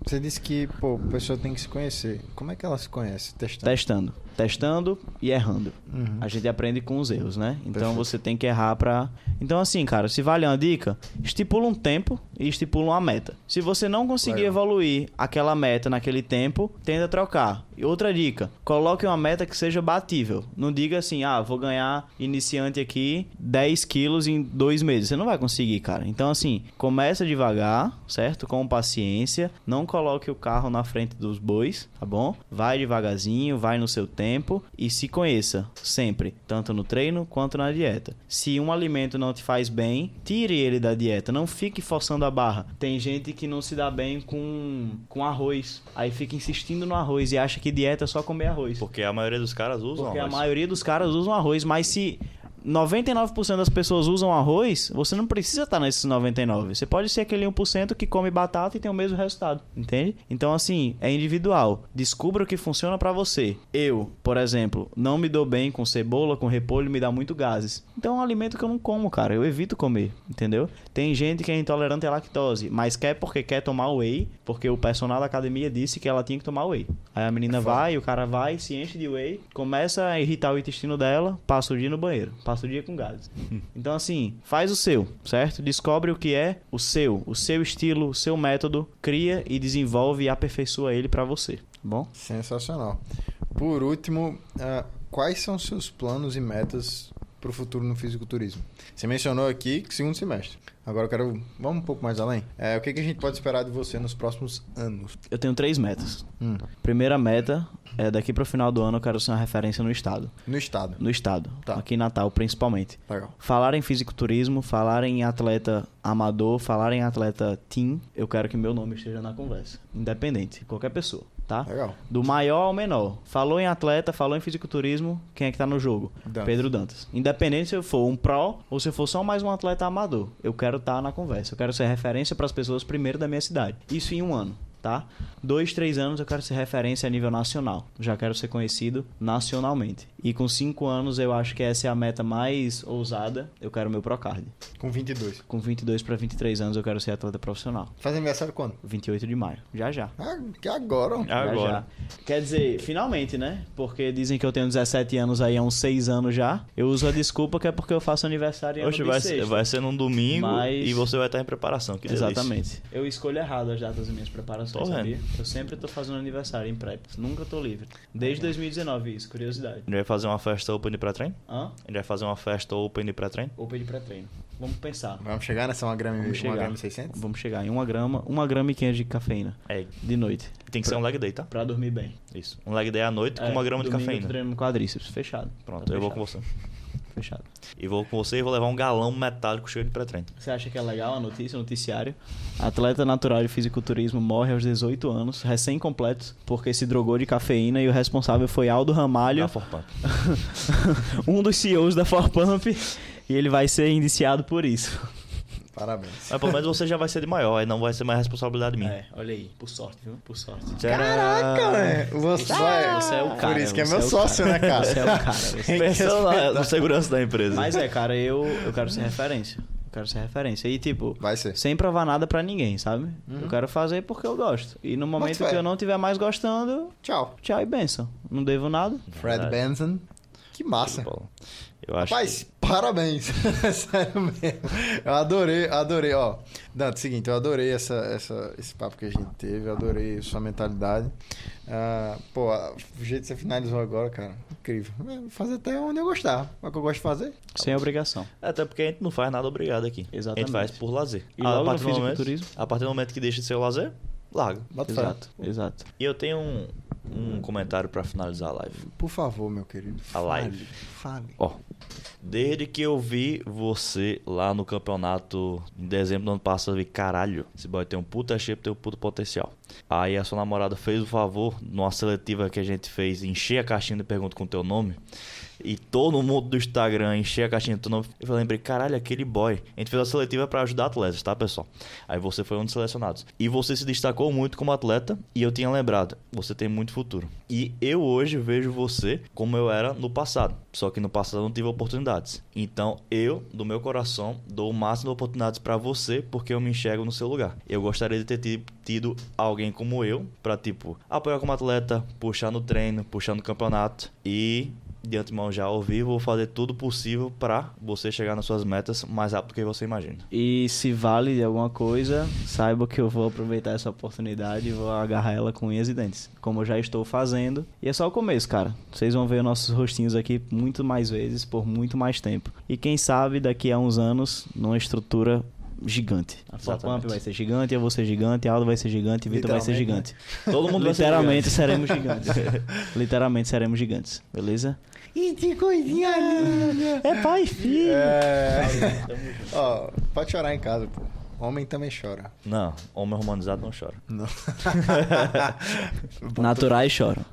Você disse que, pô, a pessoa tem que se conhecer. Como é que ela se conhece? Testando. Testando. testando e errando. Uhum. A gente aprende com os erros, né? Então Perfeito. você tem que errar pra. Então, assim, cara, se vale uma dica, estipula um tempo e estipula uma meta. Se você não conseguir Legal. evoluir aquela meta naquele tempo, tenta trocar. E outra dica, coloque uma meta que seja batível. Não diga assim, ah, vou ganhar iniciante aqui 10 quilos em dois meses. Você não vai conseguir, cara. Então, assim, começa devagar, certo? Com paciência. Não coloque o carro na frente dos bois, tá bom? Vai devagarzinho, vai no seu tempo e se conheça sempre, tanto no treino quanto na dieta. Se um alimento não te faz bem, tire ele da dieta. Não fique forçando a barra. Tem gente que não se dá bem com, com arroz. Aí fica insistindo no arroz e acha que dieta é só comer arroz. Porque a maioria dos caras usam Porque a arroz. maioria dos caras usam arroz, mas se 99% das pessoas usam arroz, você não precisa estar nesses 99. Você pode ser aquele 1% que come batata e tem o mesmo resultado, entende? Então assim, é individual. Descubra o que funciona pra você. Eu, por exemplo, não me dou bem com cebola, com repolho, me dá muito gases. Então é um alimento que eu não como, cara. Eu evito comer, entendeu? Tem gente que é intolerante à lactose, mas quer porque quer tomar whey, porque o personal da academia disse que ela tinha que tomar whey. Aí a menina vai, o cara vai, se enche de whey, começa a irritar o intestino dela, passa o dia no banheiro, passa o dia com gases. Então assim, faz o seu, certo? Descobre o que é o seu, o seu estilo, o seu método, cria e desenvolve e aperfeiçoa ele pra você, tá bom? Sensacional. Por último, ah, quais são seus planos e metas para o futuro no fisiculturismo? Você mencionou aqui que segundo semestre. Agora eu quero. Vamos um pouco mais além. É, o que, que a gente pode esperar de você nos próximos anos? Eu tenho três metas. Hum, Primeira meta é daqui pro final do ano eu quero ser uma referência no estado. no estado. No estado. Tá. Aqui em Natal, principalmente. Legal. Falar em fisiculturismo, falar em atleta amador, falar em atleta team, eu quero que meu nome esteja na conversa. Independente, qualquer pessoa, tá? Legal. Do maior ao menor. Falou em atleta, falou em fisiculturismo, quem é que tá no jogo? Dantas. Pedro Dantas. Independente se eu for um pró ou se eu for só mais um atleta amador, eu quero estar na conversa. Eu quero ser referência para as pessoas primeiro da minha cidade. Isso em um ano. Tá? Dois, três anos eu quero ser referência a nível nacional. Já quero ser conhecido nacionalmente. E com cinco anos eu acho que essa é a meta mais ousada. Eu quero meu Procard. Com 22. Com 22 para 23 anos eu quero ser atleta profissional. Faz aniversário quando? 28 de maio. Já já. Ah, que agora. Já, Agora. já. Quer dizer, finalmente, né? Porque dizem que eu tenho 17 anos aí há uns 6 anos já. Eu uso a desculpa que é porque eu faço aniversário Hoje vai ser, vai ser num domingo Mas- e você vai estar em preparação. Que delícia. Exatamente. Eu escolho errado as datas das minhas Tô preparações, vendo. sabia? Eu sempre tô fazendo aniversário em prep. Nunca tô livre. Desde 2019 isso, curiosidade. A gente vai fazer uma festa open de pré-treino? Hã? A gente vai fazer uma festa open de pré-treino? Open de pré-treino. Vamos pensar. Vamos chegar nessa 1 grama, Vamos chegar. grama e 600? Vamos chegar em 1 grama, 1 grama e 500 de cafeína É, de noite. tem que ser um leg day, tá? Pra dormir bem. Isso. Um leg day à noite com É, uma grama de cafeína. treinando quadríceps, fechado. Pronto, Tá eu vou fechado. com você. Fechado. E vou com você e vou levar um galão metálico cheio de pré-treino. Você acha que é legal a notícia, o noticiário? Atleta natural de fisiculturismo morre aos 18 anos, recém-completos, porque se drogou de cafeína e o responsável foi Aldo Ramalho, Da Forpump. um dos CEOs da Forpump, e ele vai ser indiciado por isso. Parabéns. Mas pelo menos você já vai ser de maior, aí não vai ser mais responsabilidade minha. É, olha aí, por sorte, viu? Por sorte. Caraca, velho. Você, Você é o cara. Por isso que é meu o sócio, cara. né, cara? Você é o cara. você- que Pensando na, segurança da empresa. Mas é, cara, eu, eu quero ser referência. Eu quero ser referência. E, tipo, Vai ser. sem provar nada pra ninguém, sabe? Eu quero fazer porque eu gosto. E no momento que eu não estiver mais gostando, Tchau. tchau e benção. Não devo nada. Fred. Benson. Que massa. Eu acho Rapaz, parabéns. Sério mesmo. Eu adorei, adorei. Ó, Dante, seguinte, eu adorei essa, essa, esse papo que a gente teve, eu adorei sua mentalidade. Ah, pô, a- o jeito que você finalizou agora, cara, incrível. É, Vou fazer até onde eu gostar. É o que eu gosto de fazer. Sem obrigação. que... Até porque a gente não faz nada obrigado aqui. Exatamente. A gente faz por lazer. E logo no partir do momento-? A partir do momento que deixa de ser o lazer, larga. Exato, exato. E eu tenho um, um comentário pra finalizar a live. Por favor, meu querido. A live. Fale. Ó, desde que eu vi você lá no campeonato em dezembro do ano passado, eu vi, caralho, esse boy tem um puta shape, tem um puta potencial. Aí a sua namorada fez o favor, numa seletiva que a gente fez, encher a caixinha de pergunta com teu nome. E todo mundo do Instagram encher a caixinha do teu nome. Eu lembrei, caralho, aquele boy. A gente fez a seletiva pra ajudar atletas, tá, pessoal? Aí você foi um dos selecionados. E você se destacou muito como atleta. E eu tinha lembrado, você tem muito futuro. E eu hoje vejo você como eu era no passado. Só que no passado eu não tive oportunidades. Então eu, do meu coração, dou o máximo de oportunidades pra você porque eu me enxergo no seu lugar. Eu gostaria de ter tido, alguém como eu pra, tipo, apoiar como atleta, puxar no treino, puxar no campeonato e de antemão já ao vivo, vou fazer tudo possível pra você chegar nas suas metas mais rápido do que você imagina. E se vale de alguma coisa, saiba que eu vou aproveitar essa oportunidade e vou agarrar ela com unhas e dentes. Como eu já estou fazendo. E é só o começo, cara. Vocês vão ver nossos rostinhos aqui muito mais vezes, por muito mais tempo. E quem sabe daqui a uns anos, numa estrutura gigante. A. Pump vai ser gigante, eu vou ser gigante, Aldo vai ser gigante, Vitor vai ser Literalmente, gigante. Todo mundo vai ser Literalmente gigante. seremos gigantes. Literalmente seremos gigantes, beleza? Ih, que coisinha linda. É pai e filho. É. Ó, pode chorar em casa, pô. Homem também chora. Não, homem harmonizado não chora. Não. Naturais choram.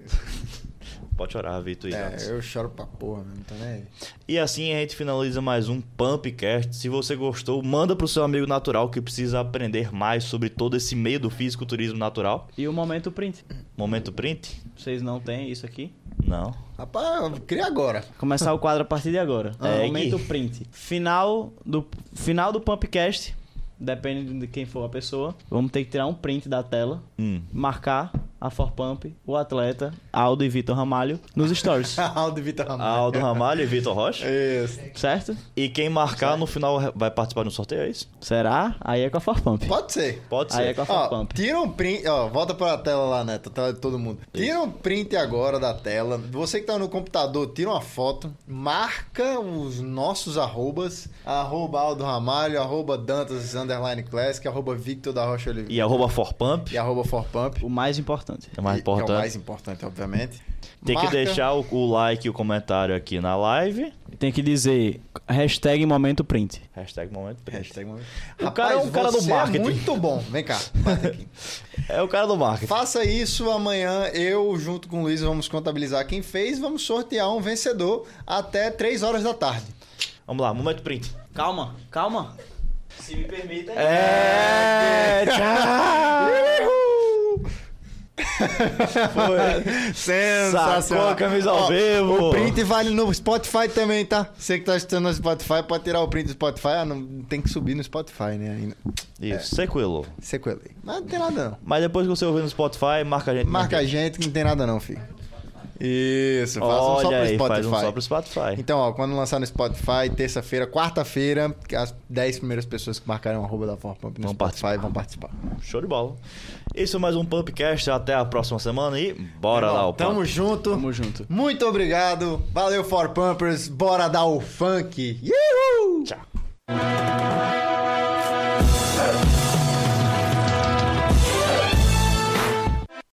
Pode chorar, Vitor e É, eu choro pra porra mesmo, tá nem aí. E assim a gente finaliza mais um Pumpcast. Se você gostou, manda pro seu amigo natural que precisa aprender mais sobre todo esse meio do fisiculturismo natural. E o momento print. Momento print? Vocês não têm isso aqui? Não. Rapaz, cria agora. Começar o quadro a partir de agora. É, É, momento print. Final do, final do Pumpcast, depende de quem for a pessoa, vamos ter que tirar um print da tela, Hum. marcar a Forpump, o atleta, Aldo e Vitor Ramalho, nos stories. Aldo e Vitor Ramalho. Aldo Ramalho e Vitor Rocha. Isso. certo? E quem marcar no final vai participar do sorteio, é isso? Será? Aí é com a Forpump. Pode ser. Pode Aí ser. é com a Ó, Forpump. tira um print, ó, volta pra tela lá, Neto, a tela de todo mundo. Tira um print agora da tela. Você que tá no computador, tira uma foto, marca os nossos arrobas, arroba Aldo Ramalho, arroba Dantas Underline Classic, arroba Victor da Rocha Oliveira E arroba Forpump e arroba Forpump. O mais importante. É mais E- Que é o importante. mais importante, obviamente. Tem que Marca- deixar o, o like e o comentário aqui na live. Tem que dizer hashtag momento print. Hashtag momento print. Hashtag momento. O cara é um cara do você marketing. É muito bom. Vem cá. É o cara do marketing. Faça isso amanhã. Eu, junto com o Luiz, vamos contabilizar quem fez. Vamos sortear um vencedor até 3 horas da tarde. Vamos lá, momento print. Calma, calma. Se me permitem. É, tchau! Sensacional. Sacou a camisa ao vivo. O print vale no Spotify também, tá? Você que tá assistindo no Spotify, pode tirar o print do Spotify. Ah, não tem que subir no Spotify, né? ainda. Isso, sequelou. Sequelei. Mas não tem nada não. Mas depois que você ouvir no Spotify, marca a gente. Marca a gente que não tem nada não, filho. Isso, faça um só Olha pro aí, Spotify. faz um só pro Spotify. Então, ó, quando lançar no Spotify, terça-feira, quarta-feira, as 10 primeiras pessoas que marcarem o arroba da Forpump no Vão Spotify vão participar. Show de bola. Isso é mais um Pumpcast. Até a próxima semana e bora lá, o Tamo Pump. junto. Tamo junto. Muito obrigado. Valeu, For Pumpers. Bora dar o funk. Uhul! Tchau.